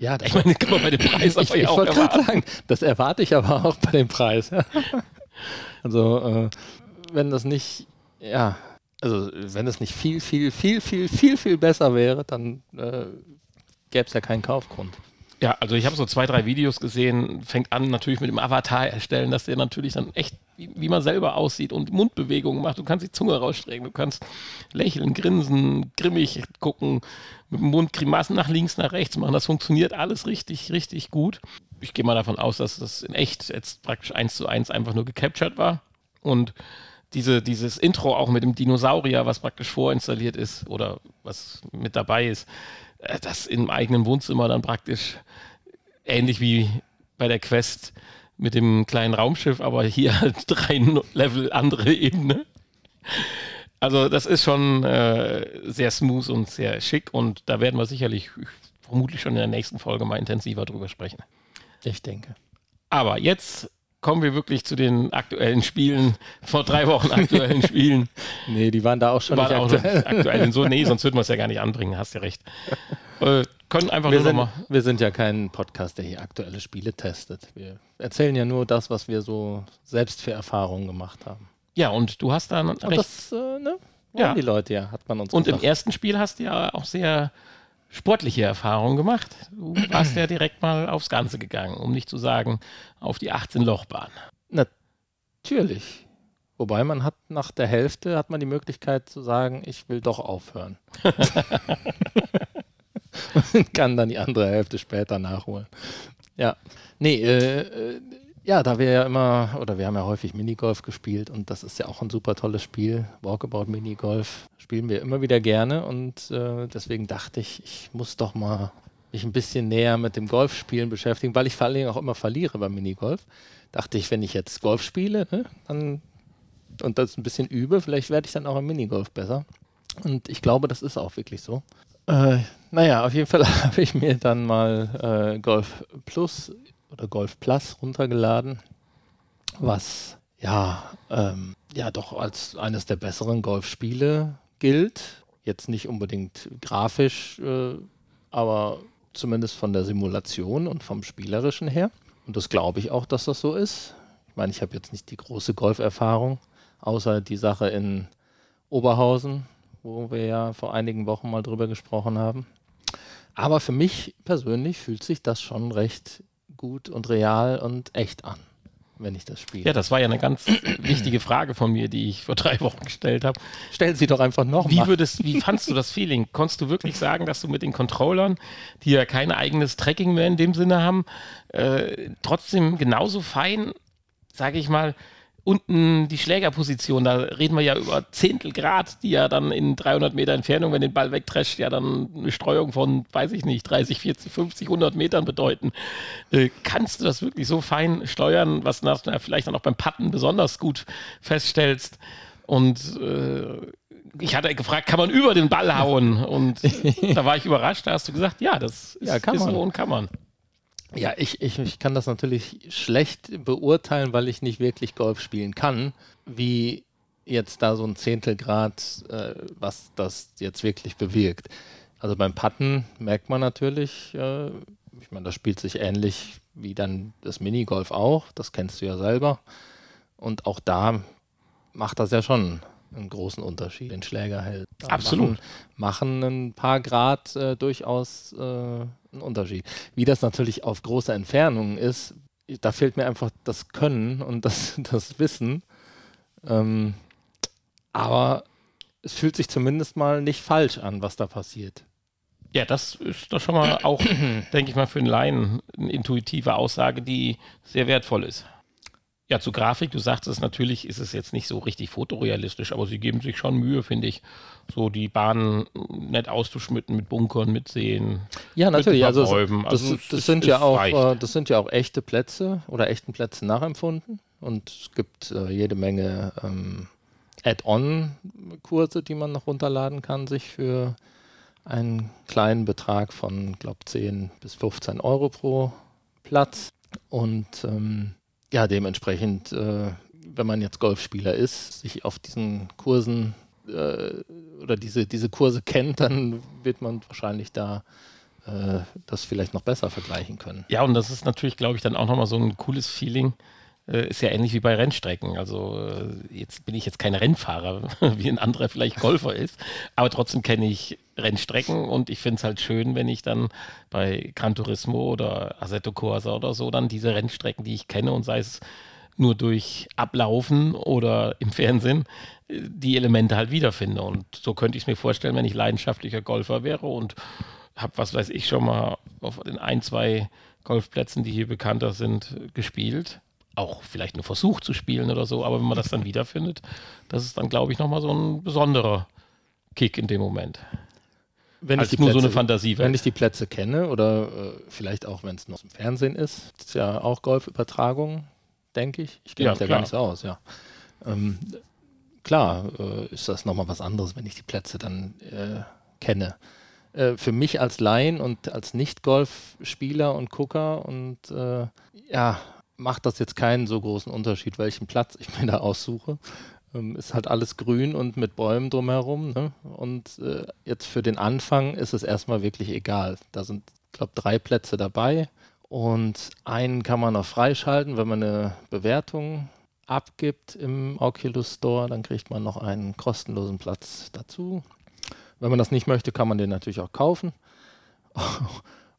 S2: Ja, ich meine, kann man bei dem Preis aber ich, ja ich wollte gerade sagen, das erwarte ich aber auch bei dem Preis. also, äh, wenn das nicht, ja, also wenn das nicht viel, viel, viel, viel, viel, viel besser wäre, dann äh, gäbe es ja keinen Kaufgrund.
S1: Ja, also ich habe so zwei, drei Videos gesehen, fängt an natürlich mit dem Avatar erstellen, dass der natürlich dann echt, wie, wie, man selber aussieht und Mundbewegungen macht. Du kannst die Zunge rausstrecken, du kannst lächeln, grinsen, grimmig gucken, mit dem Mund Grimassen nach links, nach rechts machen. Das funktioniert alles richtig, richtig gut. Ich gehe mal davon aus, dass das in echt jetzt praktisch eins zu eins einfach nur gecaptured war. Und diese, dieses Intro auch mit dem Dinosaurier, was praktisch vorinstalliert ist oder was mit dabei ist, äh, das im eigenen Wohnzimmer dann praktisch ähnlich wie bei der Quest mit dem kleinen Raumschiff, aber hier <laughs> halt drei Level andere Ebene. Also das ist schon äh, sehr smooth und sehr schick und da werden wir sicherlich vermutlich schon in der nächsten Folge mal intensiver drüber sprechen.
S2: Ich denke.
S1: Aber jetzt kommen wir wirklich zu den aktuellen Spielen, vor drei Wochen aktuellen <laughs> Spielen.
S2: nee, die waren da auch schon waren
S1: nicht aktuell. Auch aktuell. So, nee, sonst würden wir es ja gar nicht anbringen, hast ja recht.
S2: Äh, können einfach wir nur sind, mal. Wir sind ja kein Podcast, der hier aktuelle Spiele testet. Wir erzählen ja nur das, was wir so selbst für Erfahrungen gemacht haben.
S1: Ja, und du hast dann
S2: recht. Das, äh, ne? Ja. die Leute ja, hat man uns
S1: Und gesagt. im ersten Spiel hast du ja auch sehr sportliche Erfahrungen gemacht. Du warst ja direkt mal aufs Ganze gegangen, um nicht zu sagen auf die 18-Loch-Bahn.
S2: Natürlich. Wobei man hat nach der Hälfte hat man die Möglichkeit zu sagen, ich will doch aufhören. <laughs> <laughs> und kann dann die andere Hälfte später nachholen. Ja. Nee, äh, äh ja, da wir ja immer, oder wir haben ja häufig Minigolf gespielt und das ist ja auch ein super tolles Spiel. Walkabout Minigolf spielen wir immer wieder gerne und äh, deswegen dachte ich, ich muss doch mal mich ein bisschen näher mit dem Golfspielen beschäftigen, weil ich vor allen Dingen auch immer verliere beim Minigolf. Dachte ich, wenn ich jetzt Golf spiele, ne, dann und das ein bisschen übe, vielleicht werde ich dann auch im Minigolf besser. Und ich glaube, das ist auch wirklich so. Äh, naja, auf jeden Fall <laughs> habe ich mir dann mal äh, Golf Plus oder Golf Plus runtergeladen, was ja, ähm, ja doch als eines der besseren Golfspiele gilt. Jetzt nicht unbedingt grafisch, äh, aber zumindest von der Simulation und vom Spielerischen her. Und das glaube ich auch, dass das so ist. Ich meine, ich habe jetzt nicht die große Golferfahrung, außer die Sache in Oberhausen, wo wir ja vor einigen Wochen mal drüber gesprochen haben. Aber für mich persönlich fühlt sich das schon recht gut und real und echt an wenn ich das spiele.
S1: Ja, das war ja eine ganz <clears throat> wichtige Frage von mir, die ich vor drei Wochen gestellt habe.
S2: Stell sie doch einfach noch
S1: wie Würdest, wie fandst du das Feeling? Konntest du wirklich sagen, dass du mit den Controllern, die ja kein eigenes Tracking mehr in dem Sinne haben, äh, trotzdem genauso fein, sage ich mal, unten die Schlägerposition, da reden wir ja über Zehntel Grad, die ja dann in 300 Meter Entfernung, wenn den Ball wegtrescht, ja dann eine Streuung von, weiß ich nicht, 30, 40, 50, 100 Metern bedeuten. Äh, kannst du das wirklich so fein steuern, was du vielleicht dann auch beim Patten besonders gut feststellst? Und äh, ich hatte gefragt, kann man über den Ball hauen? Und <laughs> da war ich überrascht, da hast du gesagt, ja, das ist, ja, kann ist man. so und kann man.
S2: Ja, ich, ich, ich kann das natürlich schlecht beurteilen, weil ich nicht wirklich Golf spielen kann, wie jetzt da so ein Zehntelgrad, äh, was das jetzt wirklich bewirkt. Also beim Putten merkt man natürlich, äh, ich meine, das spielt sich ähnlich wie dann das Minigolf auch, das kennst du ja selber. Und auch da macht das ja schon einen großen Unterschied, den Schläger hält.
S1: Da Absolut.
S2: Machen, machen, ein paar Grad äh, durchaus äh, ein Unterschied. Wie das natürlich auf große Entfernungen ist, da fehlt mir einfach das Können und das, <laughs> das Wissen. Ähm, aber es fühlt sich zumindest mal nicht falsch an, was da passiert.
S1: Ja, das ist doch schon mal auch, <clears throat> denke ich mal, für einen Laien eine intuitive Aussage, die sehr wertvoll ist. Ja, zu Grafik, du sagtest natürlich, ist es jetzt nicht so richtig fotorealistisch, aber sie geben sich schon Mühe, finde ich, so die Bahnen nett auszuschmücken mit Bunkern, mit Seen.
S2: Ja, natürlich. Also, Bäumen. das, also das, das sind ja auch, äh, das sind ja auch echte Plätze oder echten Plätze nachempfunden. Und es gibt äh, jede Menge ähm, Add-on-Kurse, die man noch runterladen kann, sich für einen kleinen Betrag von, glaube 10 bis 15 Euro pro Platz. Und ähm, ja, dementsprechend, äh, wenn man jetzt Golfspieler ist, sich auf diesen Kursen äh, oder diese, diese Kurse kennt, dann wird man wahrscheinlich da äh, das vielleicht noch besser vergleichen können.
S1: Ja, und das ist natürlich, glaube ich, dann auch nochmal so ein cooles Feeling. Äh, ist ja ähnlich wie bei Rennstrecken. Also äh, jetzt bin ich jetzt kein Rennfahrer, <laughs> wie ein anderer vielleicht Golfer ist, aber trotzdem kenne ich Rennstrecken und ich finde es halt schön, wenn ich dann bei Gran Turismo oder Assetto Corsa oder so dann diese Rennstrecken, die ich kenne und sei es nur durch Ablaufen oder im Fernsehen, äh, die Elemente halt wiederfinde. Und so könnte ich es mir vorstellen, wenn ich leidenschaftlicher Golfer wäre und habe, was weiß ich, schon mal auf den ein, zwei Golfplätzen, die hier bekannter sind, gespielt. Auch vielleicht nur versucht zu spielen oder so, aber wenn man das dann wiederfindet, das ist dann, glaube ich, nochmal so ein besonderer Kick in dem Moment
S2: wenn Als ich die nur Plätze, so eine Fantasie. Wenn ich die Plätze kenne oder äh, vielleicht auch, wenn es noch im Fernsehen ist, ist ja auch Golfübertragung, denke ich. Ich kenne ja, mich da gar nicht so aus, ja. Ähm, klar äh, ist das nochmal was anderes, wenn ich die Plätze dann äh, kenne. Äh, für mich als Laien und als Nicht-Golfspieler und Gucker und äh, ja, macht das jetzt keinen so großen Unterschied, welchen Platz ich <laughs> mir da aussuche. Ähm, ist halt alles grün und mit Bäumen drumherum. Ne? Und äh, jetzt für den Anfang ist es erstmal wirklich egal. Da sind, ich glaube, drei Plätze dabei. Und einen kann man noch freischalten, wenn man eine Bewertung abgibt im Oculus Store, dann kriegt man noch einen kostenlosen Platz dazu. Wenn man das nicht möchte, kann man den natürlich auch kaufen. <laughs>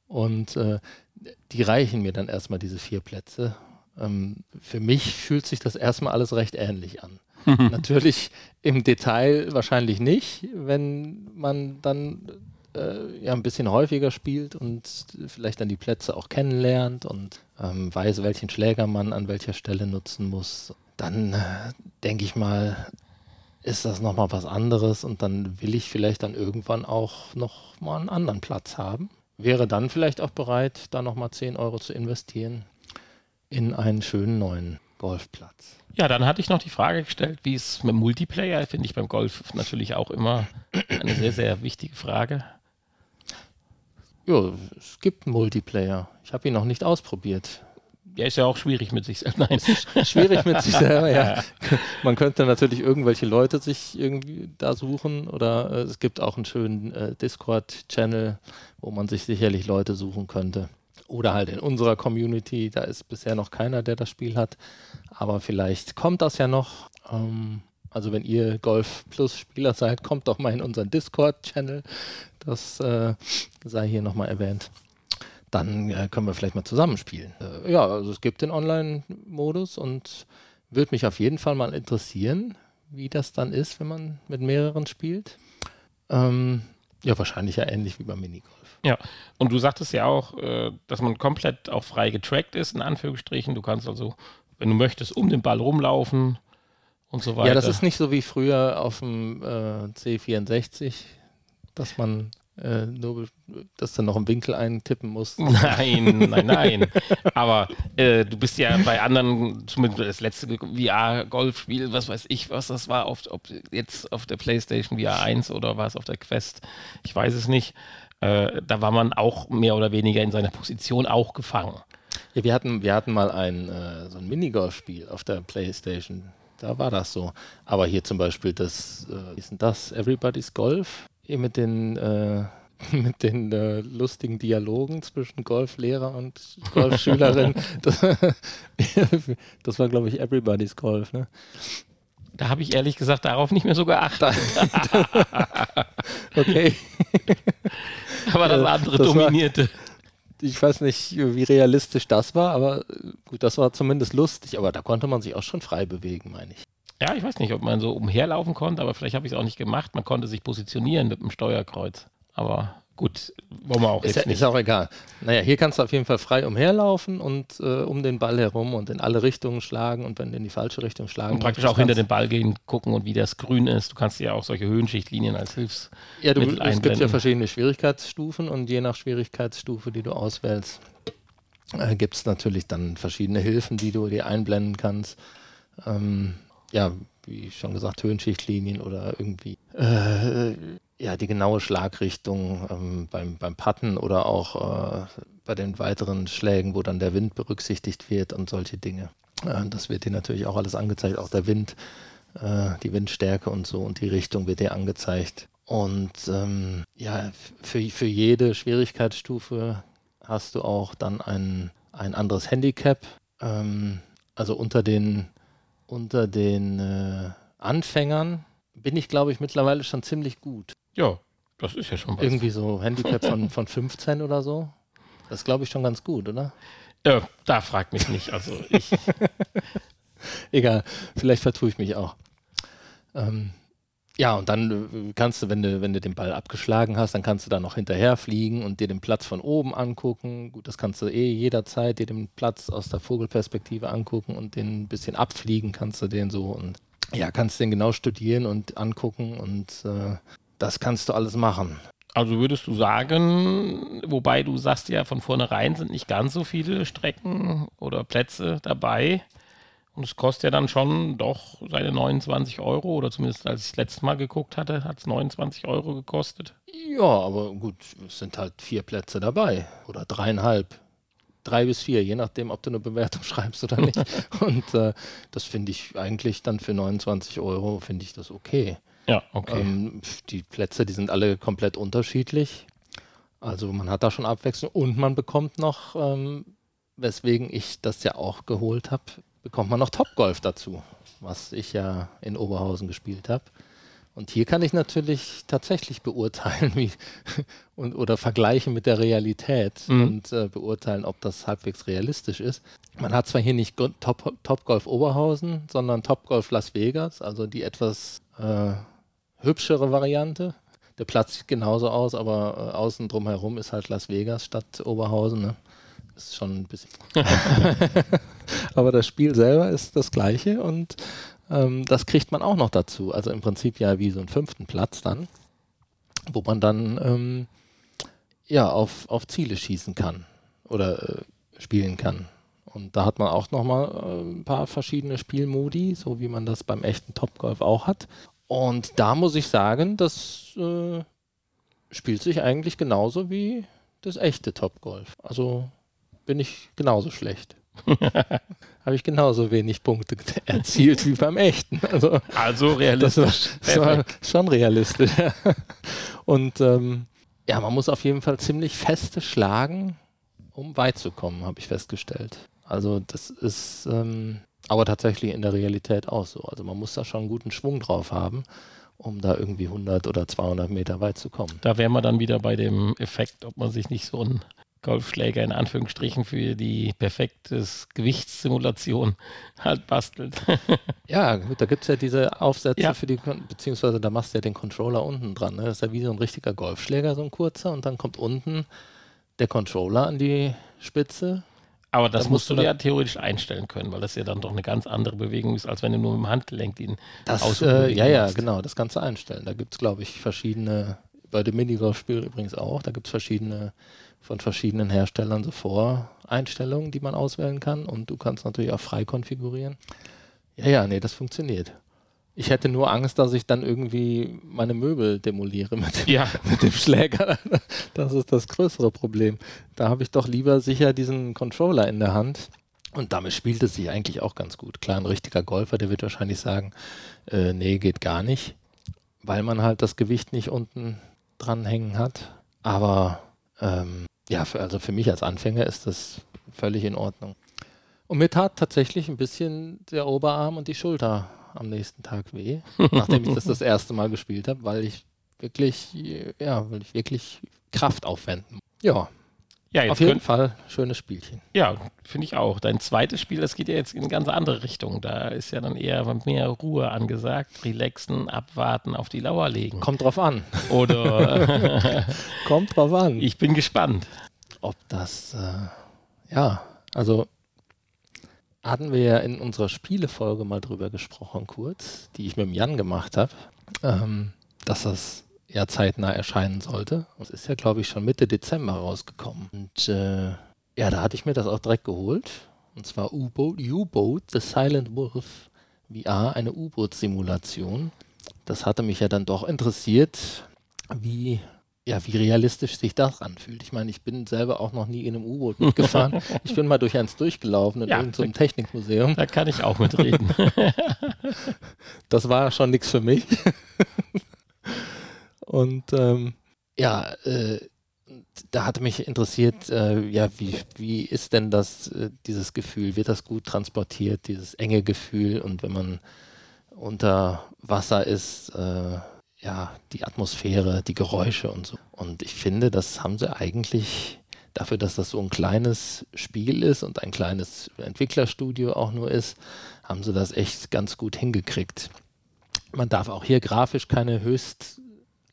S2: Und äh, die reichen mir dann erstmal diese vier Plätze. Ähm, für mich fühlt sich das erstmal alles recht ähnlich an. Natürlich im Detail wahrscheinlich nicht, wenn man dann äh, ja ein bisschen häufiger spielt und vielleicht dann die Plätze auch kennenlernt und ähm, weiß, welchen Schläger man an welcher Stelle nutzen muss. Dann äh, denke ich mal, ist das nochmal was anderes und dann will ich vielleicht dann irgendwann auch nochmal einen anderen Platz haben. Wäre dann vielleicht auch bereit, da nochmal 10 Euro zu investieren in einen schönen neuen Golfplatz.
S1: Ja, dann hatte ich noch die Frage gestellt, wie es mit Multiplayer, finde ich beim Golf natürlich auch immer eine sehr, sehr wichtige Frage.
S2: Ja, es gibt Multiplayer. Ich habe ihn noch nicht ausprobiert.
S1: Ja, ist ja auch schwierig mit sich
S2: selber. Nein. schwierig mit sich selber, <laughs> ja. Man könnte natürlich irgendwelche Leute sich irgendwie da suchen oder äh, es gibt auch einen schönen äh, Discord-Channel, wo man sich sicherlich Leute suchen könnte. Oder halt in unserer Community, da ist bisher noch keiner, der das Spiel hat. Aber vielleicht kommt das ja noch. Ähm, also wenn ihr Golf Plus Spieler seid, kommt doch mal in unseren Discord-Channel. Das äh, sei hier nochmal erwähnt. Dann äh, können wir vielleicht mal zusammenspielen. Äh, ja, also es gibt den Online-Modus und würde mich auf jeden Fall mal interessieren, wie das dann ist, wenn man mit mehreren spielt. Ähm, ja, wahrscheinlich ja ähnlich wie beim Minigolf.
S1: Ja, und du sagtest ja auch, äh, dass man komplett auch frei getrackt ist, in Anführungsstrichen. Du kannst also, wenn du möchtest, um den Ball rumlaufen und so weiter.
S2: Ja, das ist nicht so wie früher auf dem äh, C64, dass man äh, nur das dann noch im Winkel eintippen muss. <laughs>
S1: Nein, nein, nein. Aber äh, du bist ja bei anderen, zumindest das letzte VR-Golfspiel, was weiß ich, was das war, auf, ob jetzt auf der PlayStation VR 1 oder war es auf der Quest, ich weiß es nicht. Äh, da war man auch mehr oder weniger in seiner Position auch gefangen.
S2: Ja, wir hatten, wir hatten mal ein, äh, so ein Minigolf-Spiel auf der PlayStation. Da war das so. Aber hier zum Beispiel das, äh, wie ist denn das? Everybody's Golf? Hier mit den, äh, <laughs> mit den äh, lustigen Dialogen zwischen Golflehrer und Golfschülerin. <laughs> das, <laughs> das war, glaube ich, Everybody's Golf, ne?
S1: Da habe ich ehrlich gesagt darauf nicht mehr so geachtet.
S2: okay.
S1: aber das andere das dominierte. War,
S2: ich weiß nicht, wie realistisch das war, aber gut, das war zumindest lustig, aber da konnte man sich auch schon frei bewegen, meine ich.
S1: Ja, ich weiß nicht, ob man so umherlaufen konnte, aber vielleicht habe ich es auch nicht gemacht. Man konnte sich positionieren mit dem Steuerkreuz. Aber Gut, wollen wir auch
S2: ist, jetzt nicht. Ist auch egal. Naja, hier kannst du auf jeden Fall frei umherlaufen und äh, um den Ball herum und in alle Richtungen schlagen und wenn du in die falsche Richtung schlagen
S1: Und praktisch auch hinter den Ball gehen, gucken und wie das grün ist. Du kannst ja auch solche Höhenschichtlinien als Hilfs.
S2: Ja, du, es gibt ja verschiedene Schwierigkeitsstufen und je nach Schwierigkeitsstufe, die du auswählst, äh, gibt es natürlich dann verschiedene Hilfen, die du dir einblenden kannst. Ähm, ja, wie schon gesagt, Höhenschichtlinien oder irgendwie äh, ja, die genaue Schlagrichtung ähm, beim, beim Putten oder auch äh, bei den weiteren Schlägen, wo dann der Wind berücksichtigt wird und solche Dinge. Äh, das wird dir natürlich auch alles angezeigt, auch der Wind, äh, die Windstärke und so und die Richtung wird dir angezeigt. Und ähm, ja, für, für jede Schwierigkeitsstufe hast du auch dann ein, ein anderes Handicap. Ähm, also unter den, unter den äh, Anfängern bin ich, glaube ich, mittlerweile schon ziemlich gut.
S1: Ja, das ist ja schon
S2: was. Irgendwie so Handicap <laughs> von, von 15 oder so. Das glaube ich schon ganz gut, oder?
S1: Ja, da fragt mich nicht. Also ich. <laughs>
S2: Egal, vielleicht vertue ich mich auch. Ähm, ja, und dann äh, kannst du, wenn du, wenn du den Ball abgeschlagen hast, dann kannst du da noch hinterher fliegen und dir den Platz von oben angucken. Gut, das kannst du eh jederzeit dir den Platz aus der Vogelperspektive angucken und den ein bisschen abfliegen kannst du den so und ja, kannst den genau studieren und angucken und äh, das kannst du alles machen.
S1: Also würdest du sagen, wobei du sagst ja von vornherein sind nicht ganz so viele Strecken oder Plätze dabei. Und es kostet ja dann schon doch seine 29 Euro oder zumindest als ich das letzte Mal geguckt hatte, hat es 29 Euro gekostet.
S2: Ja, aber gut, es sind halt vier Plätze dabei oder dreieinhalb. Drei bis vier, je nachdem, ob du eine Bewertung <laughs> schreibst oder nicht. <laughs> Und äh, das finde ich eigentlich dann für 29 Euro, finde ich das okay.
S1: Ja, okay.
S2: Ähm, die Plätze, die sind alle komplett unterschiedlich. Also man hat da schon Abwechslung und man bekommt noch, ähm, weswegen ich das ja auch geholt habe, bekommt man noch Topgolf dazu, was ich ja in Oberhausen gespielt habe. Und hier kann ich natürlich tatsächlich beurteilen <laughs> wie, und, oder vergleichen mit der Realität mhm. und äh, beurteilen, ob das halbwegs realistisch ist. Man hat zwar hier nicht Top, Topgolf Oberhausen, sondern Topgolf Las Vegas, also die etwas äh, hübschere Variante. Der Platz sieht genauso aus, aber äh, außen drumherum ist halt Las Vegas statt Oberhausen. Ne? Ist schon ein bisschen. <laughs> aber das Spiel selber ist das gleiche und ähm, das kriegt man auch noch dazu. Also im Prinzip ja wie so einen fünften Platz dann, wo man dann ähm, ja auf, auf Ziele schießen kann oder äh, spielen kann. Und da hat man auch nochmal äh, ein paar verschiedene Spielmodi, so wie man das beim echten Topgolf auch hat. Und da muss ich sagen, das äh, spielt sich eigentlich genauso wie das echte Topgolf. Also bin ich genauso schlecht. <laughs> Habe ich genauso wenig Punkte <laughs> erzielt wie beim echten. Also,
S1: also realistisch.
S2: Das war, das war schon realistisch. <laughs> Und ähm, ja, man muss auf jeden Fall ziemlich feste schlagen, um weit zu kommen, habe ich festgestellt. Also das ist ähm, aber tatsächlich in der Realität auch so. Also man muss da schon einen guten Schwung drauf haben, um da irgendwie 100 oder 200 Meter weit zu kommen.
S1: Da wären wir dann wieder bei dem Effekt, ob man sich nicht so einen Golfschläger in Anführungsstrichen für die perfekte Gewichtssimulation halt bastelt. <laughs>
S2: ja, gut, da gibt es ja diese Aufsätze ja. für die, beziehungsweise da machst du ja den Controller unten dran. Ne? Das ist ja wie so ein richtiger Golfschläger, so ein kurzer, und dann kommt unten der Controller an die Spitze
S1: aber das musst, musst du ja theoretisch einstellen können, weil das ja dann doch eine ganz andere Bewegung ist, als wenn du nur mit dem Handgelenk ihn
S2: das, äh, Ja, ja, genau, das kannst du einstellen. Da gibt es, glaube ich, verschiedene, bei dem Minigolf-Spiel übrigens auch, da gibt es verschiedene, von verschiedenen Herstellern so Voreinstellungen, die man auswählen kann und du kannst natürlich auch frei konfigurieren. Ja, ja, nee, das funktioniert. Ich hätte nur Angst, dass ich dann irgendwie meine Möbel demoliere mit dem, ja. <laughs> mit dem Schläger. Das ist das größere Problem. Da habe ich doch lieber sicher diesen Controller in der Hand. Und damit spielt es sich eigentlich auch ganz gut. Klar, ein richtiger Golfer, der wird wahrscheinlich sagen, äh, nee, geht gar nicht, weil man halt das Gewicht nicht unten dranhängen hat. Aber ähm, ja, für, also für mich als Anfänger ist das völlig in Ordnung. Und mir tat tatsächlich ein bisschen der Oberarm und die Schulter am nächsten Tag weh, <laughs> nachdem ich das das erste Mal gespielt habe, weil ich wirklich, ja, weil ich wirklich Kraft aufwenden. Ja. Ja, Auf jeden Fall schönes Spielchen.
S1: Ja, finde ich auch. Dein zweites Spiel, das geht ja jetzt in eine ganz andere Richtung. Da ist ja dann eher mehr Ruhe angesagt, relaxen, abwarten, auf die Lauer legen.
S2: Kommt drauf an.
S1: Oder <laughs>
S2: kommt drauf an.
S1: Ich bin gespannt.
S2: Ob das, äh, ja, also hatten wir ja in unserer Spielefolge mal drüber gesprochen, kurz, die ich mit dem Jan gemacht habe, ähm, dass das ja zeitnah erscheinen sollte. Das ist ja, glaube ich, schon Mitte Dezember rausgekommen. Und äh, ja, da hatte ich mir das auch direkt geholt. Und zwar U-Boat, U-Boat, The Silent Wolf VR, eine U-Boot-Simulation. Das hatte mich ja dann doch interessiert, wie ja, wie realistisch sich das anfühlt. Ich meine, ich bin selber auch noch nie in einem U-Boot mitgefahren. <laughs> ich bin mal durch eins durchgelaufen in ja, irgendeinem so Technikmuseum.
S1: Da kann ich auch mitreden. <laughs>
S2: das war schon nichts für mich. <laughs> Und ähm, ja, äh, da hatte mich interessiert, äh, ja, wie, wie ist denn das, äh, dieses Gefühl? Wird das gut transportiert, dieses enge Gefühl? Und wenn man unter Wasser ist, äh, ja, die Atmosphäre, die Geräusche und so. Und ich finde, das haben sie eigentlich dafür, dass das so ein kleines Spiel ist und ein kleines Entwicklerstudio auch nur ist, haben sie das echt ganz gut hingekriegt. Man darf auch hier grafisch keine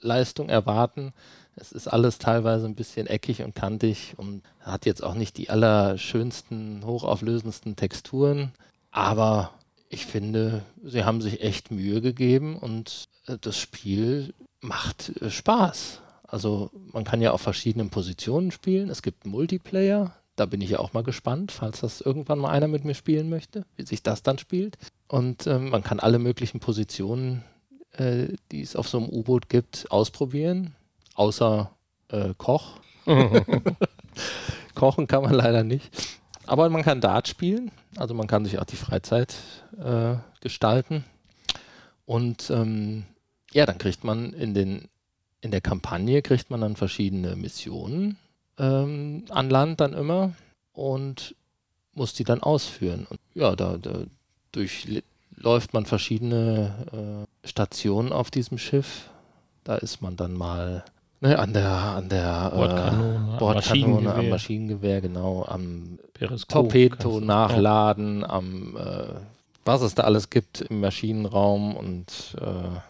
S2: Höchstleistung erwarten. Es ist alles teilweise ein bisschen eckig und kantig und hat jetzt auch nicht die allerschönsten, hochauflösendsten Texturen. Aber ich finde, sie haben sich echt Mühe gegeben und äh, das Spiel macht äh, Spaß. Also man kann ja auf verschiedenen Positionen spielen. Es gibt Multiplayer. Da bin ich ja auch mal gespannt, falls das irgendwann mal einer mit mir spielen möchte, wie sich das dann spielt. Und ähm, man kann alle möglichen Positionen, äh, die es auf so einem U-Boot gibt, ausprobieren. Außer äh, Koch. <laughs> <laughs> Kochen kann man leider nicht. Aber man kann Dart spielen. Also man kann sich auch die Freizeit äh, gestalten. Und ähm, ja, dann kriegt man in, den, in der Kampagne kriegt man dann verschiedene Missionen ähm, an Land dann immer und muss die dann ausführen. Und ja, da, da durchläuft man verschiedene äh, Stationen auf diesem Schiff. Da ist man dann mal ne, an der, an der
S1: Bordkanone,
S2: äh, Bordkanone am Maschinengewehr, genau, am Torpedo nachladen, ja. am äh, was es da alles gibt im Maschinenraum und äh,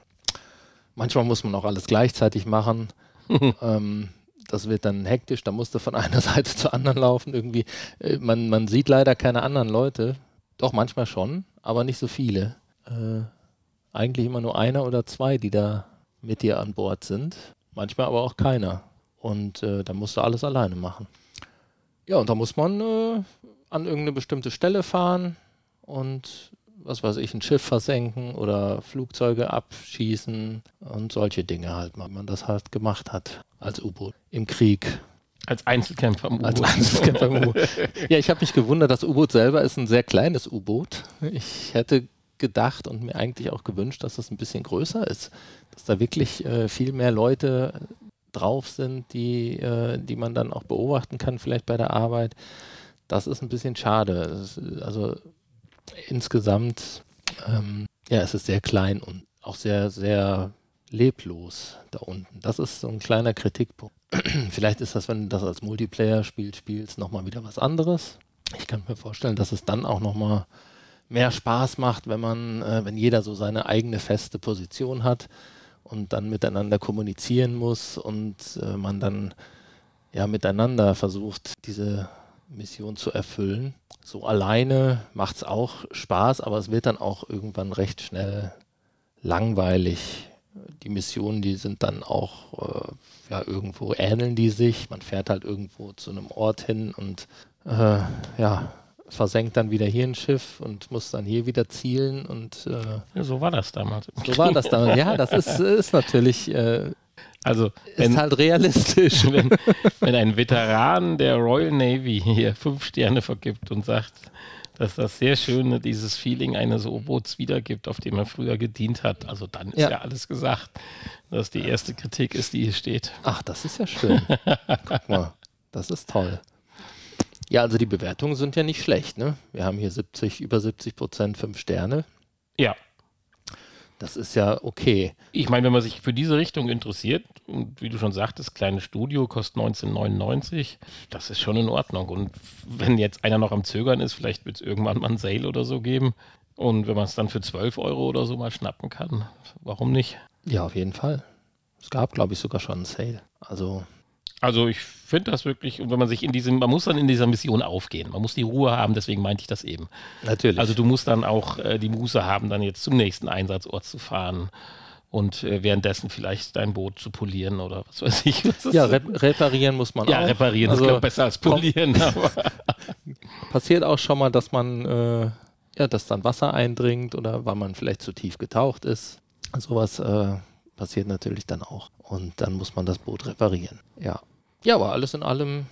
S2: manchmal muss man auch alles gleichzeitig machen. <laughs> ähm, das wird dann hektisch, da musst du von <laughs> einer Seite zur anderen laufen. Irgendwie, äh, man, man sieht leider keine anderen Leute. Doch, manchmal schon, aber nicht so viele. Äh, eigentlich immer nur einer oder zwei, die da mit dir an Bord sind. Manchmal aber auch keiner. Und äh, da musst du alles alleine machen. Ja, und da muss man äh, an irgendeine bestimmte Stelle fahren und was weiß ich, ein Schiff versenken oder Flugzeuge abschießen und solche Dinge halt, wie man das halt gemacht hat als U-Boot im Krieg.
S1: Als Einzelkämpfer
S2: im U-Boot. Als Einzelkämpfer im U-Boot. <laughs> ja, ich habe mich gewundert, das U-Boot selber ist ein sehr kleines U-Boot. Ich hätte gedacht und mir eigentlich auch gewünscht, dass das ein bisschen größer ist. Dass da wirklich äh, viel mehr Leute drauf sind, die, äh, die man dann auch beobachten kann, vielleicht bei der Arbeit. Das ist ein bisschen schade. Ist, also insgesamt, ähm, ja, es ist sehr klein und auch sehr, sehr leblos da unten. Das ist so ein kleiner Kritikpunkt. <clears throat> Vielleicht ist das, wenn du das als Multiplayer-Spiel spielst, nochmal wieder was anderes. Ich kann mir vorstellen, dass es dann auch nochmal mehr Spaß macht, wenn man, äh, wenn jeder so seine eigene feste Position hat und dann miteinander kommunizieren muss und äh, man dann ja miteinander versucht, diese Mission zu erfüllen. So alleine macht es auch Spaß, aber es wird dann auch irgendwann recht schnell langweilig. Die Missionen, die sind dann auch äh, ja irgendwo ähneln die sich. Man fährt halt irgendwo zu einem Ort hin und äh, ja versenkt dann wieder hier ein Schiff und muss dann hier wieder zielen und äh,
S1: ja, so war das damals.
S2: So war das damals. Ja, das ist, ist natürlich äh,
S1: also wenn,
S2: ist halt realistisch. <laughs>
S1: Wenn, wenn ein Veteran der Royal Navy hier fünf Sterne vergibt und sagt, dass das sehr schöne, dieses Feeling eines U-Boots wiedergibt, auf dem er früher gedient hat. Also dann ist ja. ja alles gesagt, dass die erste Kritik ist, die hier steht.
S2: Ach, das ist ja schön. Guck mal, das ist toll. Ja, also die Bewertungen sind ja nicht schlecht. Ne? Wir haben hier 70, über 70 Prozent fünf Sterne.
S1: Ja.
S2: Das ist ja okay.
S1: Ich meine, wenn man sich für diese Richtung interessiert, und wie du schon sagtest, kleines Studio kostet 1999, das ist schon in Ordnung. Und wenn jetzt einer noch am Zögern ist, vielleicht wird es irgendwann mal ein Sale oder so geben. Und wenn man es dann für 12 Euro oder so mal schnappen kann, warum nicht?
S2: Ja, auf jeden Fall. Es gab, glaube ich, sogar schon einen Sale. Also
S1: also ich finde das wirklich, und wenn man sich in diesem, man muss dann in dieser Mission aufgehen. Man muss die Ruhe haben, deswegen meinte ich das eben.
S2: Natürlich.
S1: Also du musst dann auch äh, die Muße haben, dann jetzt zum nächsten Einsatzort zu fahren und äh, währenddessen vielleicht dein Boot zu polieren oder was weiß ich. <laughs> Was
S2: ja, rep reparieren muss man
S1: ja,
S2: auch.
S1: Ja, reparieren also, ist besser als polieren. <laughs>
S2: passiert auch schon mal, dass man, äh, ja, dass dann Wasser eindringt oder weil man vielleicht zu tief getaucht ist. Sowas äh, passiert natürlich dann auch. Und dann muss man das Boot reparieren. Ja. Ja, aber alles in allem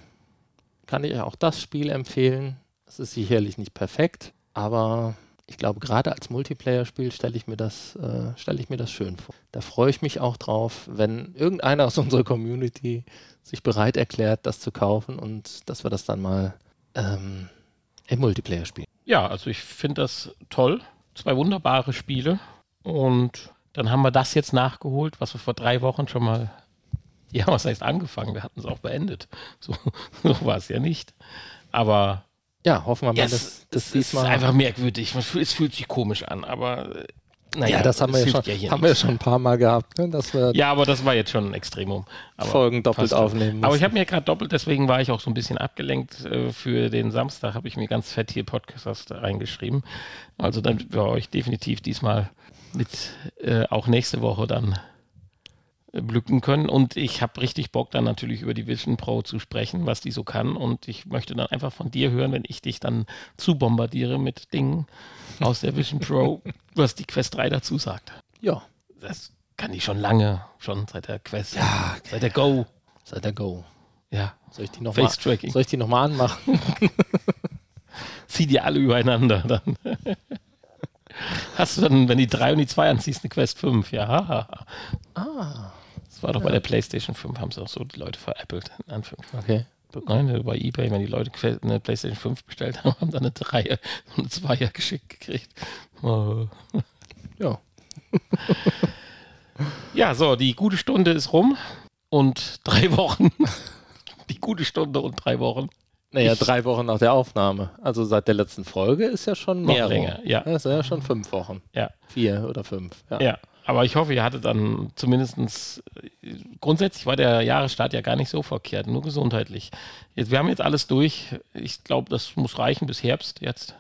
S2: kann ich auch das Spiel empfehlen. Es ist sicherlich nicht perfekt, aber ich glaube, gerade als Multiplayer-Spiel stelle ich, mir das, äh, stell ich mir das schön vor. Da freue ich mich auch drauf, wenn irgendeiner aus <laughs> unserer Community sich bereit erklärt, das zu kaufen und dass wir das dann mal ähm, im Multiplayer spielen.
S1: Ja, also ich finde das toll. Zwei wunderbare Spiele und dann haben wir das jetzt nachgeholt, was wir vor drei Wochen schon mal ja, was heißt angefangen? Wir hatten es auch beendet. So, <laughs> so war es ja nicht. Aber.
S2: Ja, hoffen wir mal,
S1: yes, dass das diesmal. Es ist einfach merkwürdig. Es fühlt sich komisch an, aber.
S2: Äh, naja, ja, das haben, wir ja, schon, ja haben wir schon ein paar Mal gehabt. Ne, dass wir
S1: ja, aber das war jetzt schon ein Extremum. Aber
S2: Folgen doppelt aufnehmen. Müssen.
S1: Aber ich habe mir gerade doppelt, deswegen war ich auch so ein bisschen abgelenkt. Äh, für den Samstag habe ich mir ganz fett hier Podcasts reingeschrieben. Also dann wir euch definitiv diesmal mit äh, auch nächste Woche dann blücken können. Und ich habe richtig Bock, dann natürlich über die Vision Pro zu sprechen, was die so kann. Und ich möchte dann einfach von dir hören, wenn ich dich dann zu bombardiere mit Dingen aus der Vision Pro, <laughs> was die Quest 3 dazu sagt.
S2: Ja.
S1: Das kann ich schon lange, schon seit der Quest,
S2: ja,
S1: seit der Go.
S2: Seit der Go.
S1: Ja.
S2: Soll ich die nochmal
S1: Soll ich die nochmal anmachen? <laughs> Zieh die alle übereinander dann. <laughs> Hast du dann, wenn die 3 und die 2 anziehst, eine Quest 5? Ja.
S2: Ah.
S1: Das war doch ja. bei der PlayStation 5, haben sie auch so die Leute veräppelt, in
S2: Anführungszeichen.
S1: Okay. Nein, bei eBay, wenn die Leute eine PlayStation 5 bestellt haben, haben dann eine Dreier und eine Zweier geschickt gekriegt. Oh.
S2: Ja.
S1: ja, so, die gute Stunde ist rum und drei Wochen. <laughs> die gute Stunde und drei Wochen.
S2: Naja, ich, drei Wochen nach der Aufnahme. Also seit der letzten Folge ist ja schon mehr.
S1: länger, ja.
S2: Das sind ja schon fünf Wochen.
S1: Ja.
S2: Vier oder fünf.
S1: Ja. ja. Aber ich hoffe, ihr hattet dann zumindest, grundsätzlich war der Jahresstart ja gar nicht so verkehrt, nur gesundheitlich. Jetzt, wir haben jetzt alles durch. Ich glaube, das muss reichen bis Herbst jetzt.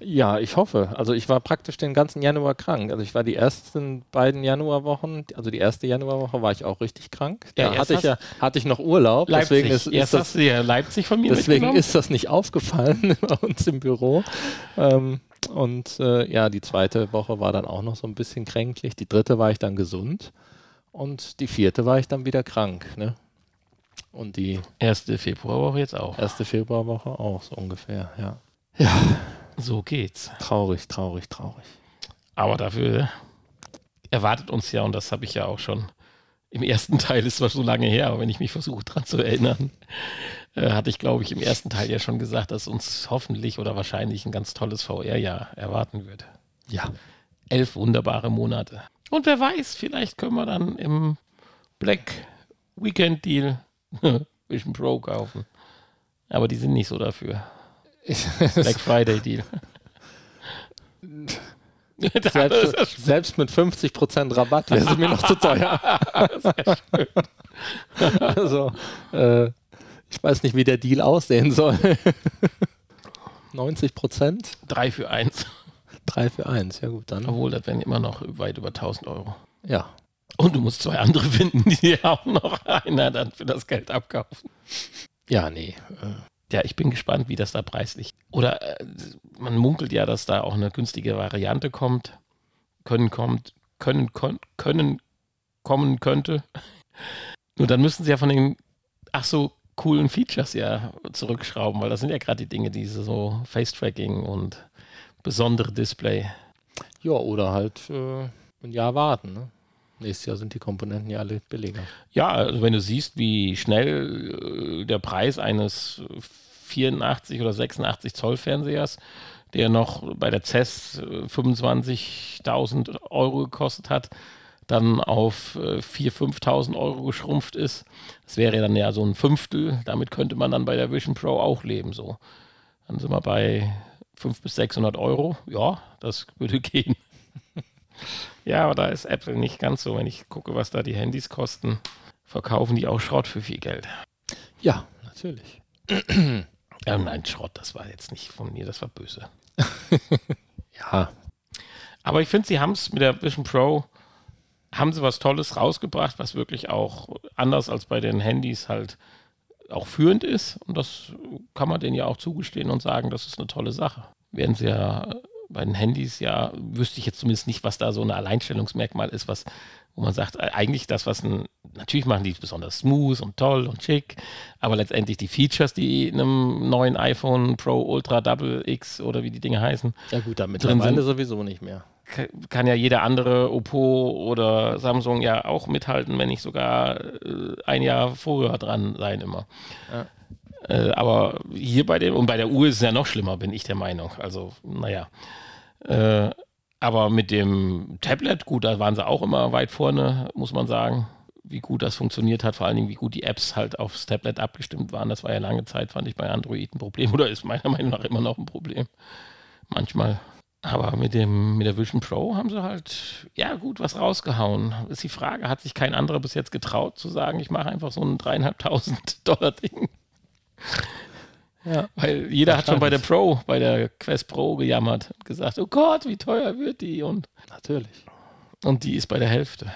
S2: Ja, ich hoffe. Also ich war praktisch den ganzen Januar krank. Also ich war die ersten beiden Januarwochen, also die erste Januarwoche war ich auch richtig krank. Da ja, hatte ich ja hatte ich noch Urlaub.
S1: Leipzig. Deswegen ist, ist erst das, ja Leipzig von mir
S2: Deswegen ist das nicht aufgefallen <laughs> bei uns im Büro. Ähm, und äh, ja, die zweite Woche war dann auch noch so ein bisschen kränklich. Die dritte war ich dann gesund. Und die vierte war ich dann wieder krank. Ne?
S1: Und die erste Februarwoche jetzt auch.
S2: Erste Februarwoche auch, so ungefähr, ja.
S1: Ja. So geht's.
S2: Traurig, traurig, traurig.
S1: Aber dafür erwartet uns ja, und das habe ich ja auch schon Im ersten Teil ist zwar so lange her, aber wenn ich mich versuche dran zu erinnern, äh, hatte ich, glaube ich, im ersten Teil ja schon gesagt, dass uns hoffentlich oder wahrscheinlich ein ganz tolles VR-Jahr erwarten wird.
S2: Ja.
S1: Elf wunderbare Monate. Und wer weiß, vielleicht können wir dann im Black Weekend Deal <laughs> Vision Pro kaufen. Aber die sind nicht so dafür. Black Friday Deal. <laughs>
S2: selbst, selbst, mit 50% Rabatt wäre sie mir noch zu teuer. <laughs> also, <laughs> äh, ich weiß nicht, wie der Deal aussehen soll. 90%
S1: 3 für 1.
S2: 3 für 1, ja gut, dann.
S1: Obwohl, das wären immer noch weit über 1000 Euro.
S2: Ja.
S1: Und du musst zwei andere finden, die auch noch einer dann für das Geld abkaufen.
S2: Ja, nee.
S1: Ja, ich bin gespannt, wie das da preislich. Oder äh, man munkelt ja, dass da auch eine günstige Variante kommt. Können kommt, können, kon, können kommen könnte. <laughs> Nur dann müssen sie ja von den, ach so, coolen Features ja zurückschrauben, weil das sind ja gerade die Dinge, diese so Face-Tracking und besondere Display.
S2: Ja, oder halt äh, ein Jahr warten. Ne? Nächstes Jahr sind die Komponenten ja alle billiger.
S1: Ja, also wenn du siehst, wie schnell äh, der Preis eines 84 oder 86 Zoll Fernsehers, der noch bei der CES 25.000 äh, Euro gekostet hat, dann auf äh, 4.000, 5.000 Euro geschrumpft ist. Das wäre dann ja so ein Fünftel. Damit könnte man dann bei der Vision Pro auch leben. So. Dann sind wir bei 500 bis 600 Euro. Ja, das würde <laughs> gehen. Ja, aber da ist Apple nicht ganz so. Wenn ich gucke, was da die Handys kosten, verkaufen die auch Schrott für viel Geld.
S2: Ja, natürlich.
S1: ja, nein, Schrott, das war jetzt nicht von mir, das war böse. <laughs>
S2: ja.
S1: Aber ich finde, sie haben es mit der Vision Pro, haben sie was Tolles rausgebracht, was wirklich auch anders als bei den Handys halt auch führend ist. Und das kann man denen ja auch zugestehen und sagen, das ist eine tolle Sache. Werden sie ja bei den Handys ja, wüsste ich jetzt zumindest nicht, was da so ein Alleinstellungsmerkmal ist, was, wo man sagt, äh, eigentlich das, was ein, natürlich machen die besonders smooth und toll und schick, aber letztendlich die Features, die in einem neuen iPhone Pro Ultra Double X oder wie die Dinge heißen.
S2: Ja gut, damit drin sind sowieso nicht mehr
S1: kann ja jeder andere Oppo oder Samsung ja auch mithalten, wenn nicht sogar äh, ein Jahr vorher dran sein immer. Ja. Äh, aber hier bei dem, und bei der Uhr ist es ja noch schlimmer, bin ich der Meinung. Also, naja. Äh, aber mit dem Tablet, gut, da waren sie auch immer weit vorne, muss man sagen. Wie gut das funktioniert hat, vor allen Dingen, wie gut die Apps halt aufs Tablet abgestimmt waren. Das war ja lange Zeit, fand ich bei Android ein Problem <laughs> oder ist meiner Meinung nach immer noch ein Problem. Manchmal. Aber mit, dem, mit der Vision Pro haben sie halt, ja gut, was rausgehauen. Ist die Frage, hat sich kein anderer bis jetzt getraut zu sagen, ich mache einfach so ein dreieinhalbtausend Dollar Ding. <laughs> Ja. Weil jeder hat schon bei der Pro, bei der Quest Pro gejammert und gesagt, oh Gott, wie teuer wird die? Und
S2: natürlich.
S1: Und die ist bei der Hälfte.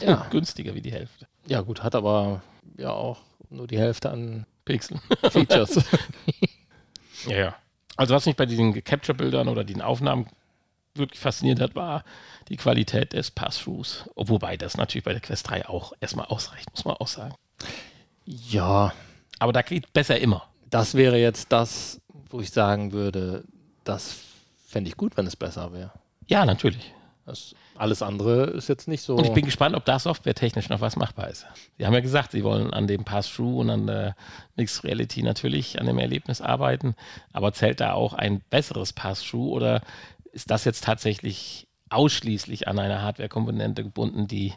S1: Ja. <laughs> Günstiger wie die Hälfte.
S2: Ja, gut, hat aber ja auch nur die Hälfte an
S1: Pixel. <laughs> Features. ja, ja. Also was mich bei diesen Capture-Bildern oder den Aufnahmen wirklich fasziniert hat, war die Qualität des Pass-Throughs. Wobei das natürlich bei der Quest 3 auch erstmal ausreicht, muss man auch sagen.
S2: Ja.
S1: Aber da geht besser immer.
S2: Das wäre jetzt das, wo ich sagen würde, das fände ich gut, wenn es besser wäre.
S1: Ja, natürlich.
S2: Das, alles andere ist jetzt nicht so.
S1: Und ich bin gespannt, ob da softwaretechnisch noch was machbar ist. Sie haben ja gesagt, Sie wollen an dem Pass-Through und an der Mixed Reality natürlich an dem Erlebnis arbeiten. Aber zählt da auch ein besseres Pass-Through oder ist das jetzt tatsächlich ausschließlich an eine Hardware-Komponente gebunden, die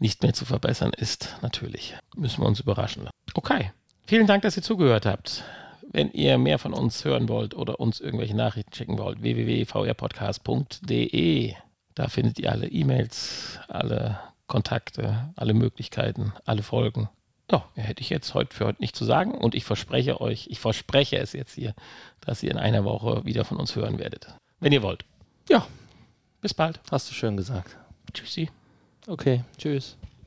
S1: nicht mehr zu verbessern ist? Natürlich. Müssen wir uns überraschen lassen. Okay. Vielen Dank, dass ihr zugehört habt. Wenn ihr mehr von uns hören wollt oder uns irgendwelche Nachrichten schicken wollt, www.vrpodcast.de. Da findet ihr alle E-Mails, alle Kontakte, alle Möglichkeiten, alle Folgen. Ja, hätte ich jetzt heute für heute nicht zu sagen und ich verspreche euch, ich verspreche es jetzt hier, dass ihr in einer Woche wieder von uns hören werdet. Wenn ihr wollt.
S2: Ja.
S1: Bis bald.
S2: Hast du schön gesagt.
S1: Tschüssi.
S2: Okay, tschüss.